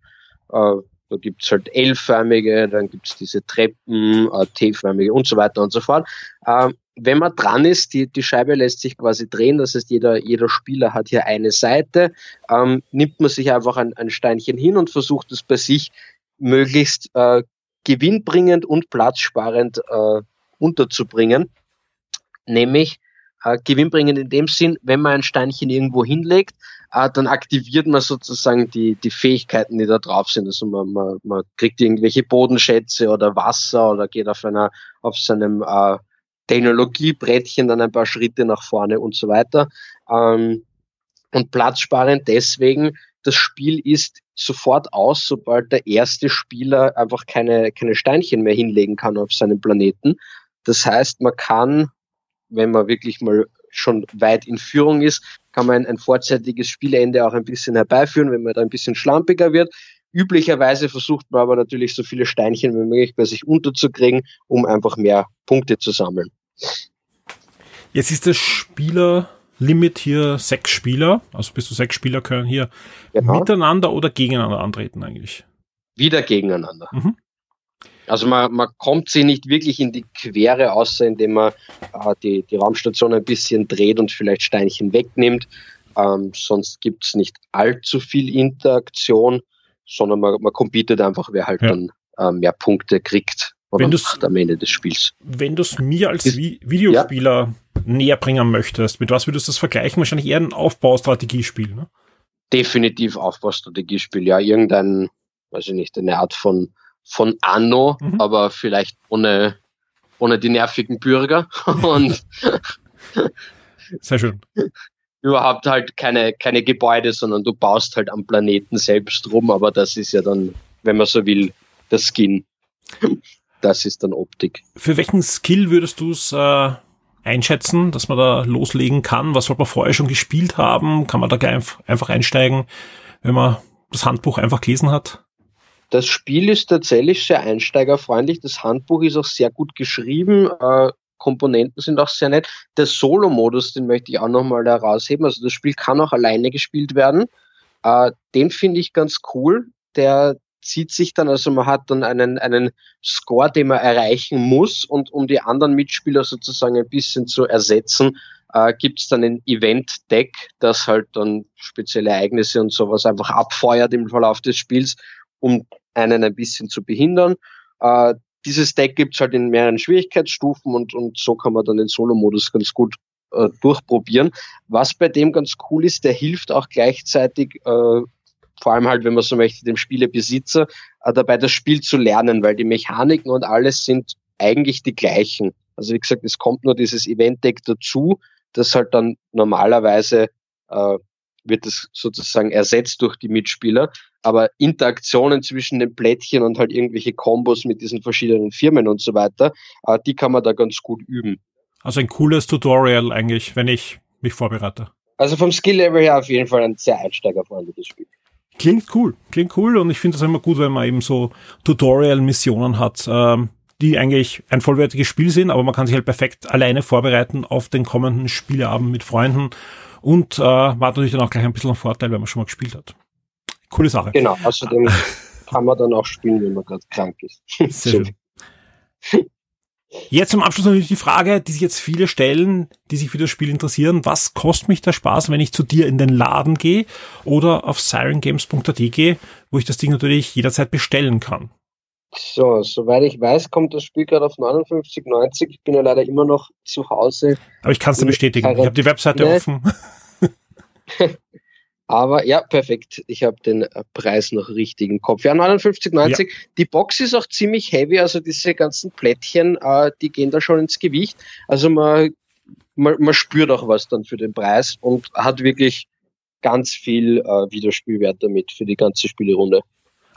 C: äh, da gibt's halt L-förmige, dann gibt's diese Treppen, äh, T-förmige und so weiter und so fort. Ähm, wenn man dran ist, die, die Scheibe lässt sich quasi drehen, das heißt, jeder, jeder Spieler hat hier eine Seite, ähm, nimmt man sich einfach ein, ein Steinchen hin und versucht es bei sich möglichst äh, gewinnbringend und platzsparend äh, unterzubringen. Nämlich äh, gewinnbringend in dem Sinn, wenn man ein Steinchen irgendwo hinlegt, äh, dann aktiviert man sozusagen die, die Fähigkeiten, die da drauf sind. Also man, man, man kriegt irgendwelche Bodenschätze oder Wasser oder geht auf einer auf seinem äh, Technologiebrettchen dann ein paar Schritte nach vorne und so weiter. Ähm, und platzsparend deswegen, das Spiel ist sofort aus, sobald der erste Spieler einfach keine, keine Steinchen mehr hinlegen kann auf seinem Planeten. Das heißt, man kann, wenn man wirklich mal schon weit in Führung ist, kann man ein, vorzeitiges Spielende auch ein bisschen herbeiführen, wenn man da ein bisschen schlampiger wird. Üblicherweise versucht man aber natürlich so viele Steinchen wie möglich bei sich unterzukriegen, um einfach mehr Punkte zu sammeln.
B: Jetzt ist das Spielerlimit hier sechs Spieler. Also bis zu sechs Spieler können hier genau. miteinander oder gegeneinander antreten eigentlich.
C: Wieder gegeneinander. Mhm. Also man, man kommt sie nicht wirklich in die Quere, außer indem man äh, die, die Raumstation ein bisschen dreht und vielleicht Steinchen wegnimmt. Ähm, sonst gibt es nicht allzu viel Interaktion, sondern man, man competet einfach, wer halt ja. dann äh, mehr Punkte kriegt
B: wenn am Ende des Spiels. Wenn du es mir als Vi Videospieler ja. näher bringen möchtest, mit was würdest du das vergleichen? Wahrscheinlich eher ein Aufbaustrategiespiel, ne?
C: Definitiv Aufbaustrategiespiel, ja. Irgendein, weiß ich nicht, eine Art von, von Anno, mhm. aber vielleicht ohne, ohne die nervigen Bürger und
B: sehr schön.
C: Überhaupt halt keine, keine Gebäude, sondern du baust halt am Planeten selbst rum, aber das ist ja dann, wenn man so will, der Skin das ist dann Optik.
B: Für welchen Skill würdest du es äh, einschätzen, dass man da loslegen kann? Was sollte man vorher schon gespielt haben? Kann man da gleich einfach einsteigen, wenn man das Handbuch einfach gelesen hat?
C: Das Spiel ist tatsächlich sehr einsteigerfreundlich. Das Handbuch ist auch sehr gut geschrieben. Äh, Komponenten sind auch sehr nett. Der Solo-Modus, den möchte ich auch nochmal herausheben. Also das Spiel kann auch alleine gespielt werden. Äh, den finde ich ganz cool. Der zieht sich dann, also man hat dann einen, einen Score, den man erreichen muss und um die anderen Mitspieler sozusagen ein bisschen zu ersetzen, äh, gibt es dann ein Event-Deck, das halt dann spezielle Ereignisse und sowas einfach abfeuert im Verlauf des Spiels, um einen ein bisschen zu behindern. Äh, dieses Deck gibt's halt in mehreren Schwierigkeitsstufen und, und so kann man dann den Solo-Modus ganz gut äh, durchprobieren. Was bei dem ganz cool ist, der hilft auch gleichzeitig, äh, vor allem halt, wenn man so möchte, dem Spielebesitzer äh, dabei das Spiel zu lernen, weil die Mechaniken und alles sind eigentlich die gleichen. Also wie gesagt, es kommt nur dieses Event-Deck dazu, das halt dann normalerweise äh, wird es sozusagen ersetzt durch die Mitspieler. Aber Interaktionen zwischen den Plättchen und halt irgendwelche Kombos mit diesen verschiedenen Firmen und so weiter, äh, die kann man da ganz gut üben.
B: Also ein cooles Tutorial eigentlich, wenn ich mich vorbereite.
C: Also vom Skill-Level her auf jeden Fall ein sehr einsteigerfreundliches Spiel.
B: Klingt cool, klingt cool und ich finde das immer gut, wenn man eben so Tutorial-Missionen hat, ähm, die eigentlich ein vollwertiges Spiel sind, aber man kann sich halt perfekt alleine vorbereiten auf den kommenden Spieleabend mit Freunden und äh, war natürlich dann auch gleich ein bisschen ein Vorteil, wenn man schon mal gespielt hat. Coole Sache.
C: Genau, außerdem kann man dann auch spielen, wenn man gerade krank ist. Sehr
B: schön. Jetzt zum Abschluss natürlich die Frage, die sich jetzt viele stellen, die sich für das Spiel interessieren. Was kostet mich der Spaß, wenn ich zu dir in den Laden gehe oder auf sirengames.at gehe, wo ich das Ding natürlich jederzeit bestellen kann?
C: So, soweit ich weiß, kommt das Spiel gerade auf 59,90. Ich bin ja leider immer noch zu Hause.
B: Aber ich kann es dir bestätigen. Ich habe die Webseite offen.
C: Aber ja, perfekt. Ich habe den Preis noch richtig im Kopf. Ja, 59,90. Ja. Die Box ist auch ziemlich heavy, also diese ganzen Plättchen, äh, die gehen da schon ins Gewicht. Also man, man, man spürt auch was dann für den Preis und hat wirklich ganz viel äh, Wiederspielwert damit für die ganze Spielerunde.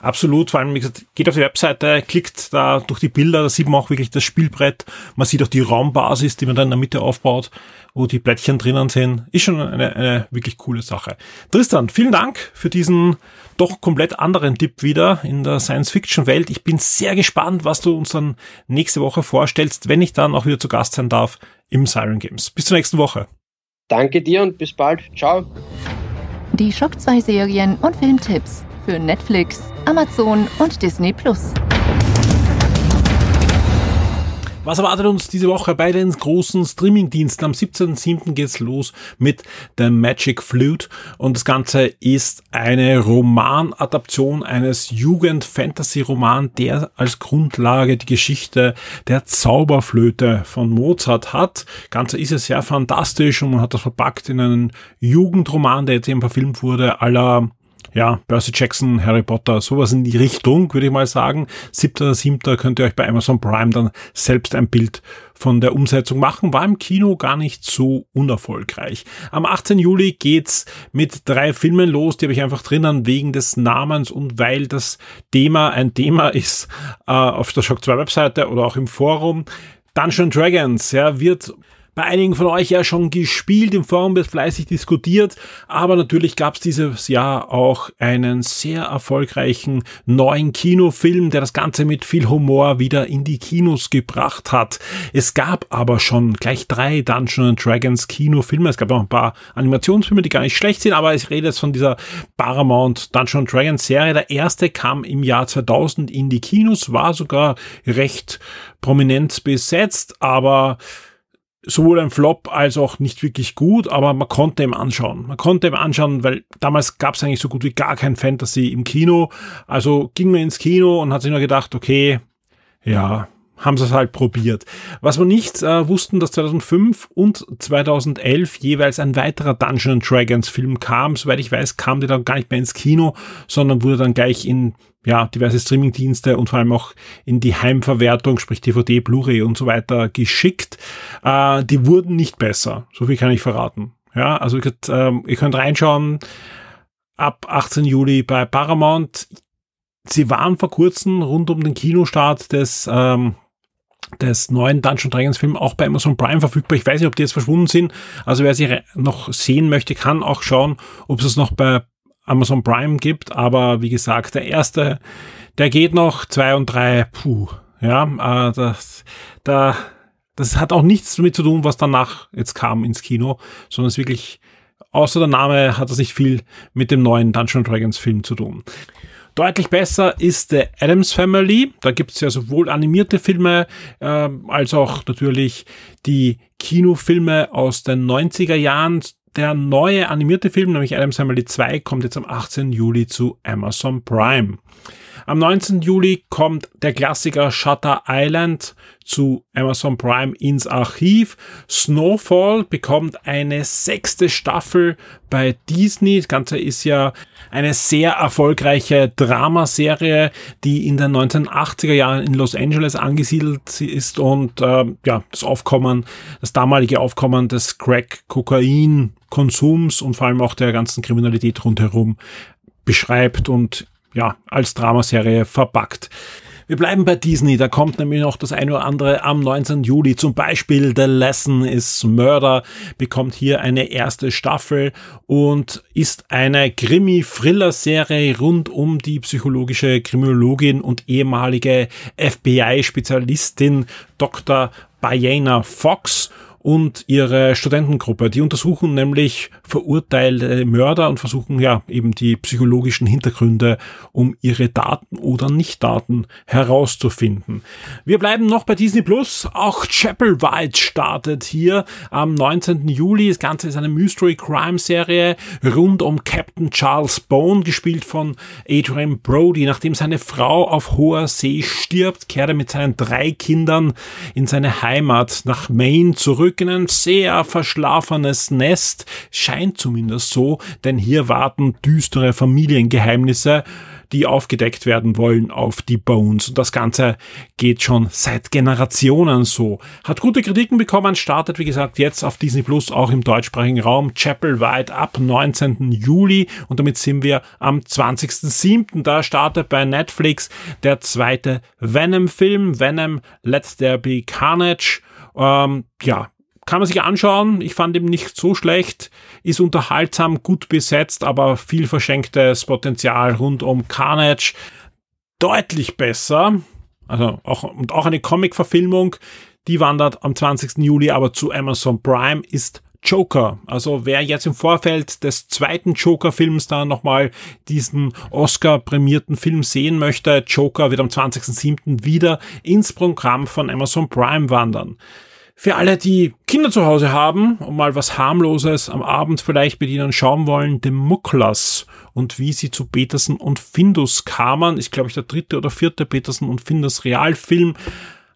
B: Absolut, vor allem, wie gesagt, geht auf die Webseite, klickt da durch die Bilder, da sieht man auch wirklich das Spielbrett, man sieht auch die Raumbasis, die man da in der Mitte aufbaut, wo die Plättchen drinnen sind. Ist schon eine, eine wirklich coole Sache. Tristan, vielen Dank für diesen doch komplett anderen Tipp wieder in der Science-Fiction-Welt. Ich bin sehr gespannt, was du uns dann nächste Woche vorstellst, wenn ich dann auch wieder zu Gast sein darf im Siren Games. Bis zur nächsten Woche.
C: Danke dir und bis bald. Ciao.
A: Die Schock 2 Serien und Filmtipps für Netflix, Amazon und Disney Plus.
B: Was erwartet uns diese Woche bei den großen Streamingdiensten? Am 17.07. geht's los mit The Magic Flute und das Ganze ist eine Romanadaption eines Jugend-Fantasy-Roman, der als Grundlage die Geschichte der Zauberflöte von Mozart hat. Ganze ist es sehr fantastisch und man hat das verpackt in einen Jugendroman, der jetzt eben verfilmt wurde, aller ja, Percy Jackson, Harry Potter, sowas in die Richtung, würde ich mal sagen. Siebter, siebter könnt ihr euch bei Amazon Prime dann selbst ein Bild von der Umsetzung machen. War im Kino gar nicht so unerfolgreich. Am 18. Juli geht's mit drei Filmen los, die habe ich einfach drinnen wegen des Namens und weil das Thema ein Thema ist äh, auf der Shock 2 Webseite oder auch im Forum. Dungeon Dragons, ja, wird bei einigen von euch ja schon gespielt, im Forum wird fleißig diskutiert, aber natürlich gab es dieses Jahr auch einen sehr erfolgreichen neuen Kinofilm, der das Ganze mit viel Humor wieder in die Kinos gebracht hat. Es gab aber schon gleich drei Dungeons Dragons Kinofilme, es gab auch ein paar Animationsfilme, die gar nicht schlecht sind, aber ich rede jetzt von dieser Paramount Dungeons Dragons Serie. Der erste kam im Jahr 2000 in die Kinos, war sogar recht prominent besetzt, aber sowohl ein Flop als auch nicht wirklich gut, aber man konnte ihm anschauen. Man konnte ihm anschauen, weil damals gab es eigentlich so gut wie gar kein Fantasy im Kino. Also ging man ins Kino und hat sich nur gedacht, okay, ja, haben sie es halt probiert. Was wir nicht äh, wussten, dass 2005 und 2011 jeweils ein weiterer Dungeon Dragons Film kam. Soweit ich weiß, kam der dann gar nicht mehr ins Kino, sondern wurde dann gleich in ja, diverse Streamingdienste und vor allem auch in die Heimverwertung, sprich DVD, Blu-ray und so weiter geschickt. Äh, die wurden nicht besser. So viel kann ich verraten. Ja, also ihr könnt, ähm, ihr könnt reinschauen ab 18 Juli bei Paramount. Sie waren vor kurzem rund um den Kinostart des ähm, des neuen Dungeon Dragons Film auch bei Amazon Prime verfügbar. Ich weiß nicht, ob die jetzt verschwunden sind. Also wer sie noch sehen möchte, kann auch schauen, ob es es noch bei Amazon Prime gibt. Aber wie gesagt, der erste, der geht noch. Zwei und drei, puh. Ja, äh, das, da, das hat auch nichts damit zu tun, was danach jetzt kam ins Kino, sondern es wirklich außer der Name hat das nicht viel mit dem neuen Dungeons Dragons Film zu tun. Deutlich besser ist The Adams Family. Da gibt es ja sowohl animierte Filme äh, als auch natürlich die Kinofilme aus den 90er Jahren. Der neue animierte Film, nämlich Adams Family 2, kommt jetzt am 18. Juli zu Amazon Prime. Am 19. Juli kommt der Klassiker Shutter Island zu Amazon Prime ins Archiv. Snowfall bekommt eine sechste Staffel bei Disney. Das Ganze ist ja eine sehr erfolgreiche Dramaserie, die in den 1980er Jahren in Los Angeles angesiedelt ist und äh, ja, das Aufkommen, das damalige Aufkommen des Crack-Kokain-Konsums und vor allem auch der ganzen Kriminalität rundherum beschreibt und ja, als Dramaserie verpackt. Wir bleiben bei Disney, da kommt nämlich noch das eine oder andere am 19. Juli. Zum Beispiel The Lesson is Murder bekommt hier eine erste Staffel und ist eine Krimi-Thriller-Serie rund um die psychologische Kriminologin und ehemalige FBI-Spezialistin Dr. Diana Fox und ihre Studentengruppe. Die untersuchen nämlich verurteilte Mörder und versuchen ja eben die psychologischen Hintergründe, um ihre Daten oder Nicht-Daten herauszufinden. Wir bleiben noch bei Disney Plus. Auch Chapel White startet hier am 19. Juli. Das Ganze ist eine Mystery Crime Serie rund um Captain Charles Bone, gespielt von Adrian Brody. Nachdem seine Frau auf hoher See stirbt, kehrt er mit seinen drei Kindern in seine Heimat nach Maine zurück zurück in ein sehr verschlafenes Nest, scheint zumindest so, denn hier warten düstere Familiengeheimnisse, die aufgedeckt werden wollen auf die Bones. Und das Ganze geht schon seit Generationen so. Hat gute Kritiken bekommen, startet wie gesagt jetzt auf Disney Plus auch im deutschsprachigen Raum Chapel White ab 19. Juli und damit sind wir am 20.07. Da startet bei Netflix der zweite Venom-Film, Venom Let There Be Carnage. Ähm, ja, kann man sich anschauen. Ich fand ihn nicht so schlecht, ist unterhaltsam, gut besetzt, aber viel verschenktes Potenzial rund um Carnage. Deutlich besser. Also auch, und auch eine Comic-Verfilmung, die wandert am 20. Juli aber zu Amazon Prime, ist Joker. Also wer jetzt im Vorfeld des zweiten Joker-Films da nochmal diesen Oscar-prämierten Film sehen möchte, Joker wird am 20.07. wieder ins Programm von Amazon Prime wandern. Für alle, die Kinder zu Hause haben und mal was harmloses am Abend vielleicht mit ihnen schauen wollen, The Muklas und wie sie zu Petersen und Findus kamen, ist glaube ich der dritte oder vierte Petersen und Findus Realfilm.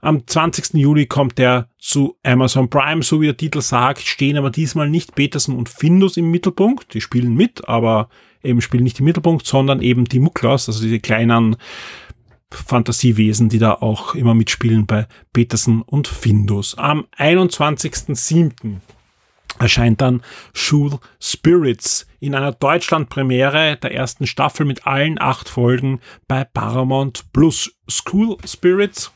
B: Am 20. Juli kommt der zu Amazon Prime, so wie der Titel sagt, stehen aber diesmal nicht Petersen und Findus im Mittelpunkt. Die spielen mit, aber eben spielen nicht im Mittelpunkt, sondern eben die Muklas, also diese kleinen Fantasiewesen, die da auch immer mitspielen bei Peterson und Findus. Am 21.07. erscheint dann Shool Spirits in einer Deutschland-Premiere der ersten Staffel mit allen acht Folgen bei Paramount Plus. School Spirits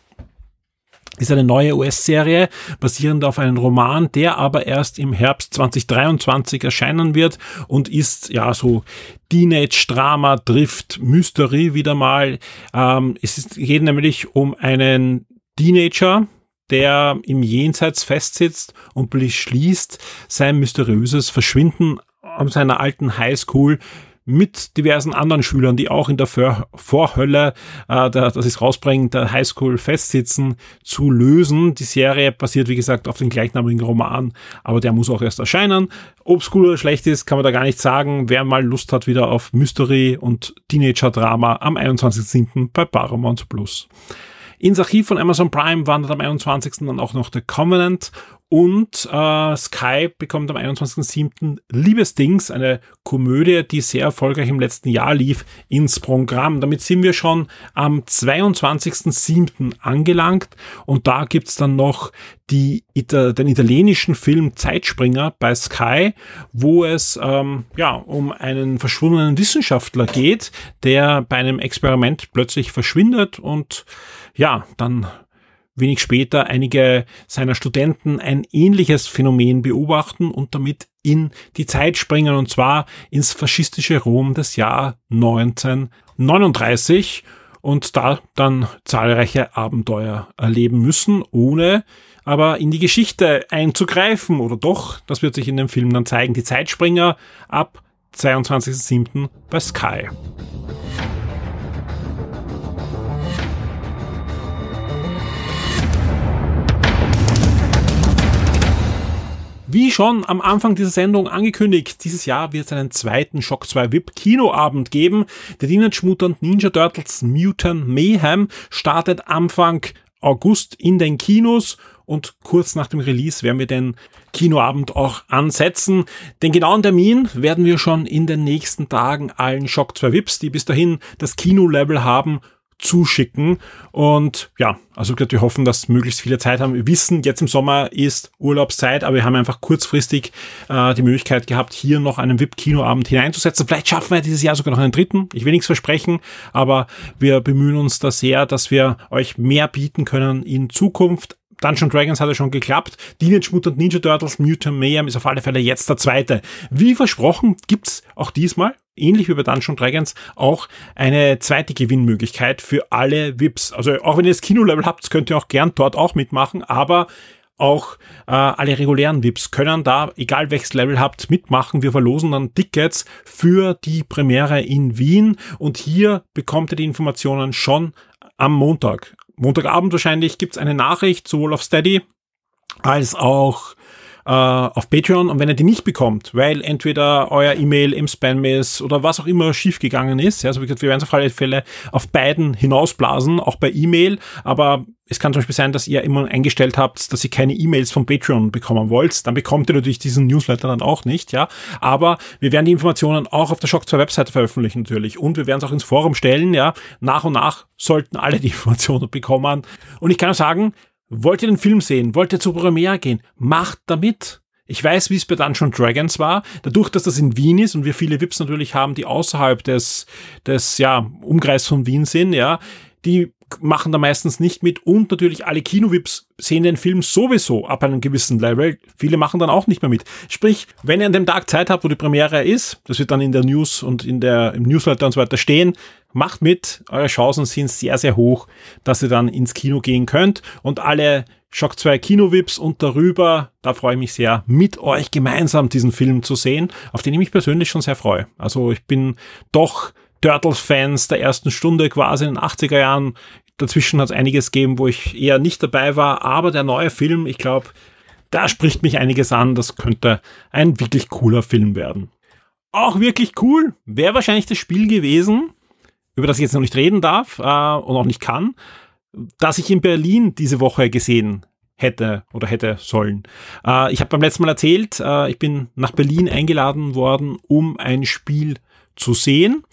B: ist eine neue US-Serie basierend auf einem Roman, der aber erst im Herbst 2023 erscheinen wird und ist ja so Teenage-Drama trifft Mystery wieder mal. Ähm, es ist, geht nämlich um einen Teenager, der im Jenseits festsitzt und beschließt, sein mysteriöses Verschwinden an seiner alten Highschool mit diversen anderen Schülern, die auch in der Vor Vorhölle, äh, der, das ist rausbringen, der Highschool festsitzen, zu lösen. Die Serie basiert, wie gesagt, auf dem gleichnamigen Roman, aber der muss auch erst erscheinen. Ob es gut oder schlecht ist, kann man da gar nicht sagen. Wer mal Lust hat wieder auf Mystery und Teenager-Drama am 21.07. bei Paramount Plus. Ins Archiv von Amazon Prime wandert am 21. dann auch noch The Covenant und äh, Sky bekommt am 21.07. Liebesdings, eine Komödie, die sehr erfolgreich im letzten Jahr lief, ins Programm. Damit sind wir schon am 22.07. angelangt und da gibt's dann noch die, den italienischen Film Zeitspringer bei Sky, wo es ähm, ja um einen verschwundenen Wissenschaftler geht, der bei einem Experiment plötzlich verschwindet und ja, dann wenig später einige seiner Studenten ein ähnliches Phänomen beobachten und damit in die Zeit springen und zwar ins faschistische Rom des Jahr 1939 und da dann zahlreiche Abenteuer erleben müssen, ohne aber in die Geschichte einzugreifen oder doch, das wird sich in dem Film dann zeigen. Die Zeitspringer ab 22.07. bei Sky. Wie schon am Anfang dieser Sendung angekündigt, dieses Jahr wird es einen zweiten Shock 2 VIP Kinoabend geben. Der Teenage Mutant Ninja Turtles Mutant Mayhem startet Anfang August in den Kinos und kurz nach dem Release werden wir den Kinoabend auch ansetzen. Den genauen Termin werden wir schon in den nächsten Tagen allen Shock 2 VIPs, die bis dahin das Kinolevel haben, zuschicken. Und ja, also wir hoffen, dass möglichst viele Zeit haben. Wir wissen, jetzt im Sommer ist Urlaubszeit, aber wir haben einfach kurzfristig äh, die Möglichkeit gehabt, hier noch einen VIP-Kinoabend hineinzusetzen. Vielleicht schaffen wir dieses Jahr sogar noch einen dritten. Ich will nichts versprechen, aber wir bemühen uns da sehr, dass wir euch mehr bieten können in Zukunft. Dungeon Dragons hat ja schon geklappt. Teenage Mutant Ninja Turtles Mutant Mayhem ist auf alle Fälle jetzt der zweite. Wie versprochen gibt's auch diesmal ähnlich wie bei Dungeon Dragons, auch eine zweite Gewinnmöglichkeit für alle VIPs. Also auch wenn ihr das Kinolevel habt, könnt ihr auch gern dort auch mitmachen, aber auch äh, alle regulären VIPs können da, egal welches Level habt, mitmachen. Wir verlosen dann Tickets für die Premiere in Wien und hier bekommt ihr die Informationen schon am Montag. Montagabend wahrscheinlich gibt's eine Nachricht, sowohl auf Steady als auch äh, auf Patreon und wenn ihr die nicht bekommt, weil entweder euer E-Mail im Spam ist oder was auch immer schiefgegangen ist, ja, also wie gesagt, wir werden es auf alle Fälle auf beiden hinausblasen, auch bei E-Mail, aber es kann zum Beispiel sein, dass ihr immer eingestellt habt, dass ihr keine E-Mails von Patreon bekommen wollt. Dann bekommt ihr natürlich diesen Newsletter dann auch nicht, ja. Aber wir werden die Informationen auch auf der Shock 2 Webseite veröffentlichen natürlich. Und wir werden es auch ins Forum stellen, ja. Nach und nach sollten alle die Informationen bekommen. Und ich kann auch sagen, Wollt ihr den Film sehen? Wollt ihr zur Premiere gehen? Macht damit! Ich weiß, wie es bei Dungeon Dragons war. Dadurch, dass das in Wien ist und wir viele VIPs natürlich haben, die außerhalb des, des, ja, Umkreis von Wien sind, ja, die machen da meistens nicht mit und natürlich alle Kino-VIPs sehen den Film sowieso ab einem gewissen Level. Viele machen dann auch nicht mehr mit. Sprich, wenn ihr an dem Tag Zeit habt, wo die Premiere ist, das wird dann in der News und in der, im Newsletter und so weiter stehen, macht mit. Eure Chancen sind sehr, sehr hoch, dass ihr dann ins Kino gehen könnt und alle Shock 2 Kino-VIPs und darüber, da freue ich mich sehr, mit euch gemeinsam diesen Film zu sehen, auf den ich mich persönlich schon sehr freue. Also ich bin doch Turtles-Fans der ersten Stunde quasi in den 80er Jahren Dazwischen hat es einiges gegeben, wo ich eher nicht dabei war, aber der neue Film, ich glaube, da spricht mich einiges an. Das könnte ein wirklich cooler Film werden. Auch wirklich cool wäre wahrscheinlich das Spiel gewesen, über das ich jetzt noch nicht reden darf äh, und auch nicht kann, das ich in Berlin diese Woche gesehen hätte oder hätte sollen. Äh, ich habe beim letzten Mal erzählt, äh, ich bin nach Berlin eingeladen worden, um ein Spiel zu sehen.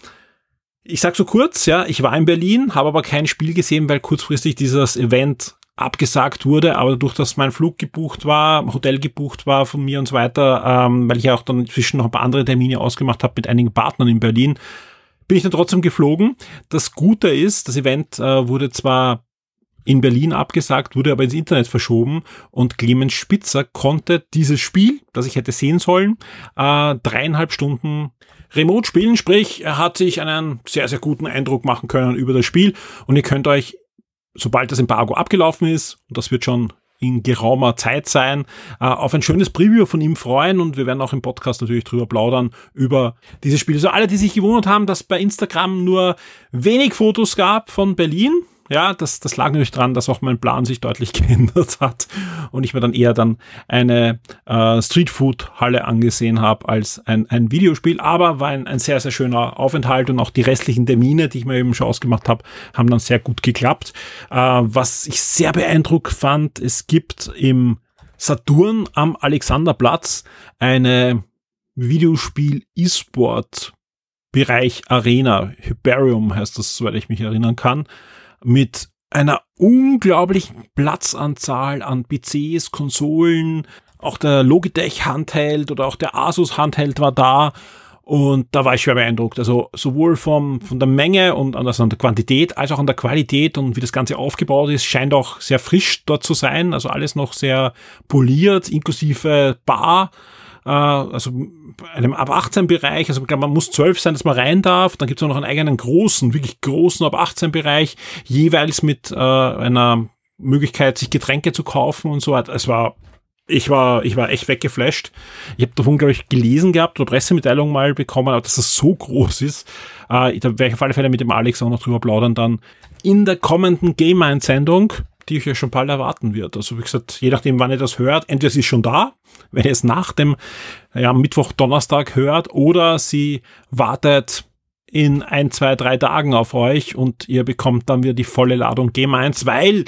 B: Ich sag so kurz, ja, ich war in Berlin, habe aber kein Spiel gesehen, weil kurzfristig dieses Event abgesagt wurde, aber durch dass mein Flug gebucht war, Hotel gebucht war von mir und so weiter, ähm, weil ich ja auch dann inzwischen noch ein paar andere Termine ausgemacht habe mit einigen Partnern in Berlin, bin ich dann trotzdem geflogen. Das Gute ist, das Event äh, wurde zwar in Berlin abgesagt, wurde aber ins Internet verschoben und Clemens Spitzer konnte dieses Spiel, das ich hätte sehen sollen, äh, dreieinhalb Stunden remote spielen, sprich, er hat sich einen sehr, sehr guten Eindruck machen können über das Spiel und ihr könnt euch, sobald das Embargo abgelaufen ist, und das wird schon in geraumer Zeit sein, äh, auf ein schönes Preview von ihm freuen und wir werden auch im Podcast natürlich drüber plaudern über dieses Spiel. Also alle, die sich gewundert haben, dass bei Instagram nur wenig Fotos gab von Berlin, ja, das, das lag natürlich dran, dass auch mein Plan sich deutlich geändert hat und ich mir dann eher dann eine äh, Streetfood-Halle angesehen habe als ein, ein Videospiel. Aber war ein, ein sehr, sehr schöner Aufenthalt und auch die restlichen Termine, die ich mir eben schon ausgemacht habe, haben dann sehr gut geklappt. Äh, was ich sehr beeindruckt fand, es gibt im Saturn am Alexanderplatz eine Videospiel-E-Sport Bereich Arena. Hyperium heißt das, soweit ich mich erinnern kann mit einer unglaublichen Platzanzahl an PCs, Konsolen, auch der Logitech Handheld oder auch der Asus Handheld war da und da war ich schwer beeindruckt. Also sowohl vom, von der Menge und also an der Quantität als auch an der Qualität und wie das Ganze aufgebaut ist, scheint auch sehr frisch dort zu sein. Also alles noch sehr poliert, inklusive Bar äh, also einem ab 18 Bereich, also man muss 12 sein, dass man rein darf. Dann gibt es noch einen eigenen großen, wirklich großen ab 18 Bereich, jeweils mit äh, einer Möglichkeit, sich Getränke zu kaufen und so. Es war ich war, ich war echt weggeflasht. Ich habe davon, glaube ich, gelesen gehabt oder Pressemitteilung mal bekommen, aber dass das so groß ist. Äh, da werde ich auf alle Fälle mit dem Alex auch noch drüber plaudern dann in der kommenden Game Mind-Sendung, die euch ja schon bald erwarten wird. Also wie gesagt, je nachdem, wann ihr das hört, entweder sie ist schon da, wenn ihr es nach dem ja, Mittwoch, Donnerstag hört, oder sie wartet in ein, zwei, drei Tagen auf euch und ihr bekommt dann wieder die volle Ladung Game 1, weil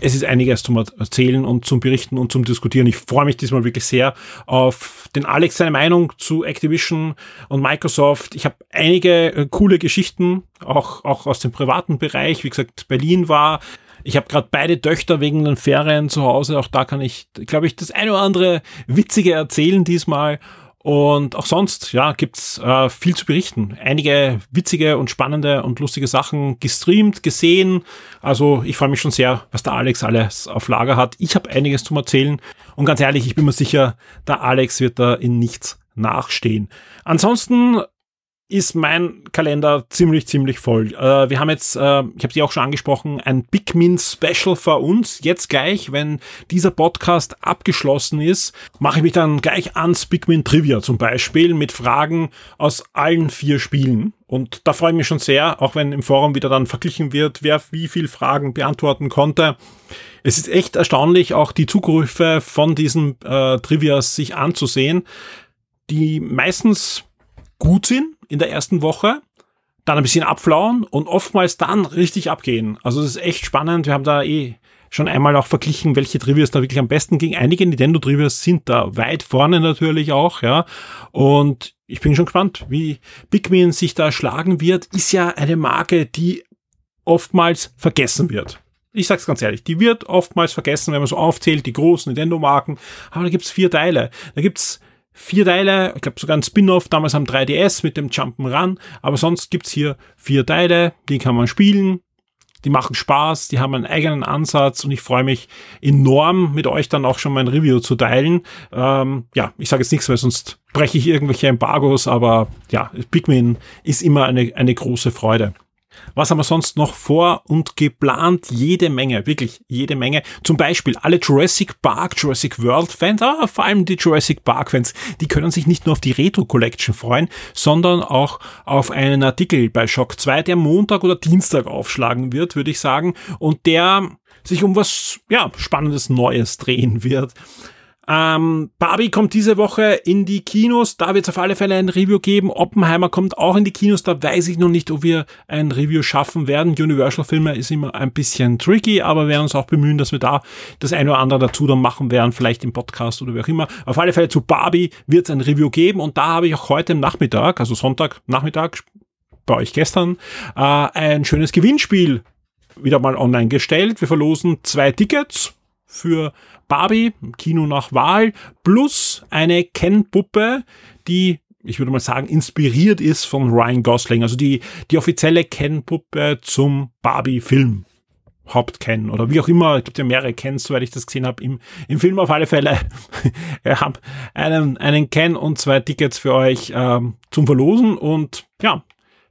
B: es ist einiges zum Erzählen und zum Berichten und zum Diskutieren. Ich freue mich diesmal wirklich sehr auf den Alex seine Meinung zu Activision und Microsoft. Ich habe einige äh, coole Geschichten, auch, auch aus dem privaten Bereich. Wie gesagt, Berlin war. Ich habe gerade beide Töchter wegen den Ferien zu Hause. Auch da kann ich, glaube ich, das eine oder andere Witzige erzählen diesmal. Und auch sonst, ja, gibt's äh, viel zu berichten. Einige witzige und spannende und lustige Sachen gestreamt, gesehen. Also ich freue mich schon sehr, was der Alex alles auf Lager hat. Ich habe einiges zum Erzählen. Und ganz ehrlich, ich bin mir sicher, der Alex wird da in nichts nachstehen. Ansonsten ist mein Kalender ziemlich, ziemlich voll. Äh, wir haben jetzt, äh, ich habe sie auch schon angesprochen, ein Big Min Special für uns. Jetzt gleich, wenn dieser Podcast abgeschlossen ist, mache ich mich dann gleich ans Big Min Trivia zum Beispiel mit Fragen aus allen vier Spielen. Und da freue ich mich schon sehr, auch wenn im Forum wieder dann verglichen wird, wer wie viel Fragen beantworten konnte. Es ist echt erstaunlich, auch die Zugriffe von diesen äh, Trivias sich anzusehen, die meistens gut sind, in der ersten Woche, dann ein bisschen abflauen und oftmals dann richtig abgehen. Also das ist echt spannend. Wir haben da eh schon einmal auch verglichen, welche Trivias da wirklich am besten ging. Einige Nintendo Trivias sind da weit vorne natürlich auch, ja. Und ich bin schon gespannt, wie Pikmin sich da schlagen wird. Ist ja eine Marke, die oftmals vergessen wird. Ich sag's ganz ehrlich, die wird oftmals vergessen, wenn man so aufzählt, die großen Nintendo-Marken. Aber da gibt's vier Teile. Da gibt's vier Teile, ich glaube sogar ein Spin-off damals am 3DS mit dem Jump'n'Run, aber sonst gibt's hier vier Teile, die kann man spielen, die machen Spaß, die haben einen eigenen Ansatz und ich freue mich enorm mit euch dann auch schon mein Review zu teilen. Ähm, ja, ich sage jetzt nichts, weil sonst breche ich irgendwelche Embargos, aber ja, Pikmin ist immer eine, eine große Freude. Was haben wir sonst noch vor und geplant? Jede Menge, wirklich jede Menge. Zum Beispiel alle Jurassic Park, Jurassic World Fans, ah, vor allem die Jurassic Park Fans, die können sich nicht nur auf die Retro Collection freuen, sondern auch auf einen Artikel bei Shock 2, der Montag oder Dienstag aufschlagen wird, würde ich sagen, und der sich um was, ja, spannendes Neues drehen wird. Ähm, Barbie kommt diese Woche in die Kinos. Da wird es auf alle Fälle ein Review geben. Oppenheimer kommt auch in die Kinos. Da weiß ich noch nicht, ob wir ein Review schaffen werden. Universal-Filme ist immer ein bisschen tricky, aber wir werden uns auch bemühen, dass wir da das eine oder andere dazu dann machen werden, vielleicht im Podcast oder wie auch immer. Auf alle Fälle zu Barbie wird es ein Review geben und da habe ich auch heute im Nachmittag, also Sonntag Nachmittag, bei euch gestern, äh, ein schönes Gewinnspiel wieder mal online gestellt. Wir verlosen zwei Tickets für Barbie, Kino nach Wahl, plus eine Ken-Puppe, die ich würde mal sagen, inspiriert ist von Ryan Gosling, also die, die offizielle Ken-Puppe zum Barbie-Film. Haupt-Ken oder wie auch immer, es gibt ja mehrere Kens, soweit ich das gesehen habe, im, im Film auf alle Fälle. Wir haben einen, einen Ken und zwei Tickets für euch ähm, zum Verlosen und ja,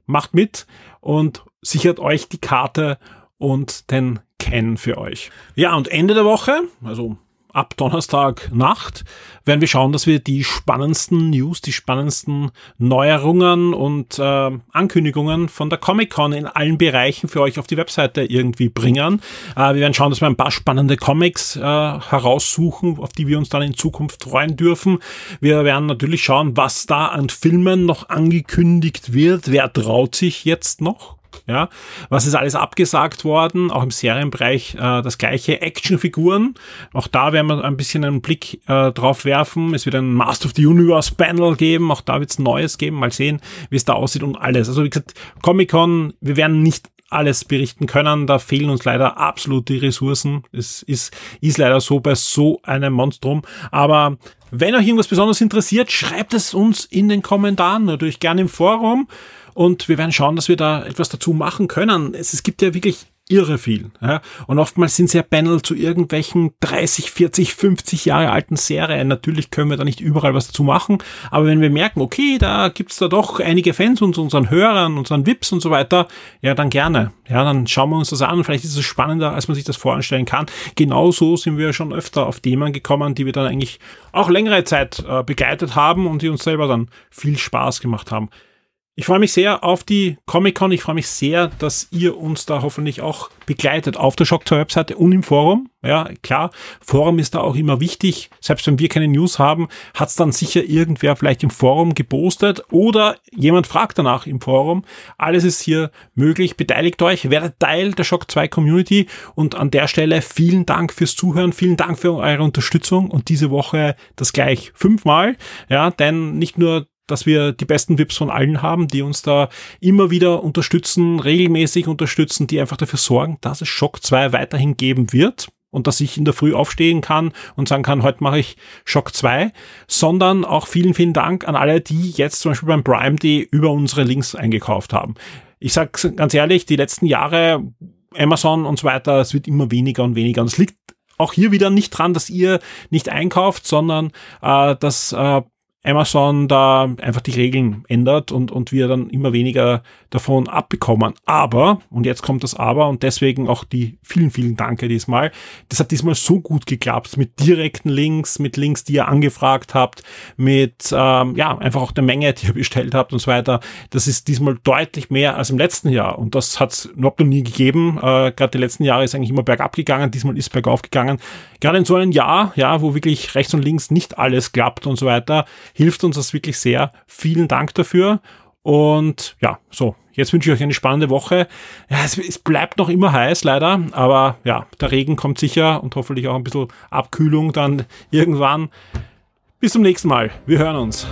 B: macht mit und sichert euch die Karte und den Ken für euch. Ja, und Ende der Woche, also ab Donnerstag Nacht werden wir schauen, dass wir die spannendsten News, die spannendsten Neuerungen und äh, Ankündigungen von der Comic-Con in allen Bereichen für euch auf die Webseite irgendwie bringen. Äh, wir werden schauen, dass wir ein paar spannende Comics äh, heraussuchen, auf die wir uns dann in Zukunft freuen dürfen. Wir werden natürlich schauen, was da an Filmen noch angekündigt wird. Wer traut sich jetzt noch? Ja, was ist alles abgesagt worden? Auch im Serienbereich äh, das gleiche. Actionfiguren. Auch da werden wir ein bisschen einen Blick äh, drauf werfen. Es wird ein Master of the Universe Panel geben. Auch da wird es Neues geben. Mal sehen, wie es da aussieht und alles. Also wie gesagt, Comic Con, wir werden nicht alles berichten können. Da fehlen uns leider absolut die Ressourcen. Es ist, ist leider so bei so einem Monstrum. Aber wenn euch irgendwas besonders interessiert, schreibt es uns in den Kommentaren, natürlich gerne im Forum. Und wir werden schauen, dass wir da etwas dazu machen können. Es, es gibt ja wirklich irre viel. Ja? Und oftmals sind es ja Panel zu irgendwelchen 30, 40, 50 Jahre alten Serien. Natürlich können wir da nicht überall was dazu machen, aber wenn wir merken, okay, da gibt's da doch einige Fans und unseren Hörern, unseren Vips und so weiter, ja, dann gerne. Ja, dann schauen wir uns das an. Vielleicht ist es spannender, als man sich das vorstellen kann. Genauso sind wir schon öfter auf Themen gekommen, die wir dann eigentlich auch längere Zeit äh, begleitet haben und die uns selber dann viel Spaß gemacht haben. Ich freue mich sehr auf die Comic-Con. Ich freue mich sehr, dass ihr uns da hoffentlich auch begleitet auf der Shock 2 Webseite und im Forum. Ja, klar, Forum ist da auch immer wichtig. Selbst wenn wir keine News haben, hat es dann sicher irgendwer vielleicht im Forum gepostet oder jemand fragt danach im Forum. Alles ist hier möglich. Beteiligt euch, werdet Teil der Shock 2 Community und an der Stelle vielen Dank fürs Zuhören, vielen Dank für eure Unterstützung und diese Woche das gleich fünfmal. Ja, denn nicht nur dass wir die besten VIPs von allen haben, die uns da immer wieder unterstützen, regelmäßig unterstützen, die einfach dafür sorgen, dass es Shock 2 weiterhin geben wird und dass ich in der Früh aufstehen kann und sagen kann, heute mache ich Shock 2, sondern auch vielen, vielen Dank an alle, die jetzt zum Beispiel beim Prime Day über unsere Links eingekauft haben. Ich sage ganz ehrlich, die letzten Jahre Amazon und so weiter, es wird immer weniger und weniger und es liegt auch hier wieder nicht dran, dass ihr nicht einkauft, sondern äh, dass äh, Amazon da einfach die Regeln ändert und, und wir dann immer weniger davon abbekommen. Aber, und jetzt kommt das Aber und deswegen auch die vielen, vielen Danke diesmal. Das hat diesmal so gut geklappt mit direkten Links, mit Links, die ihr angefragt habt, mit, ähm, ja, einfach auch der Menge, die ihr bestellt habt und so weiter. Das ist diesmal deutlich mehr als im letzten Jahr und das hat es noch nie gegeben. Äh, Gerade die letzten Jahre ist eigentlich immer bergab gegangen, diesmal ist bergauf gegangen. Gerade in so einem Jahr, ja, wo wirklich rechts und links nicht alles klappt und so weiter, hilft uns das wirklich sehr. Vielen Dank dafür. Und ja, so, jetzt wünsche ich euch eine spannende Woche. Ja, es, es, bleibt noch immer heiß, leider, aber ja, der Regen kommt sicher und hoffentlich auch ein bisschen Abkühlung dann irgendwann. Bis zum nächsten Mal. Wir hören uns.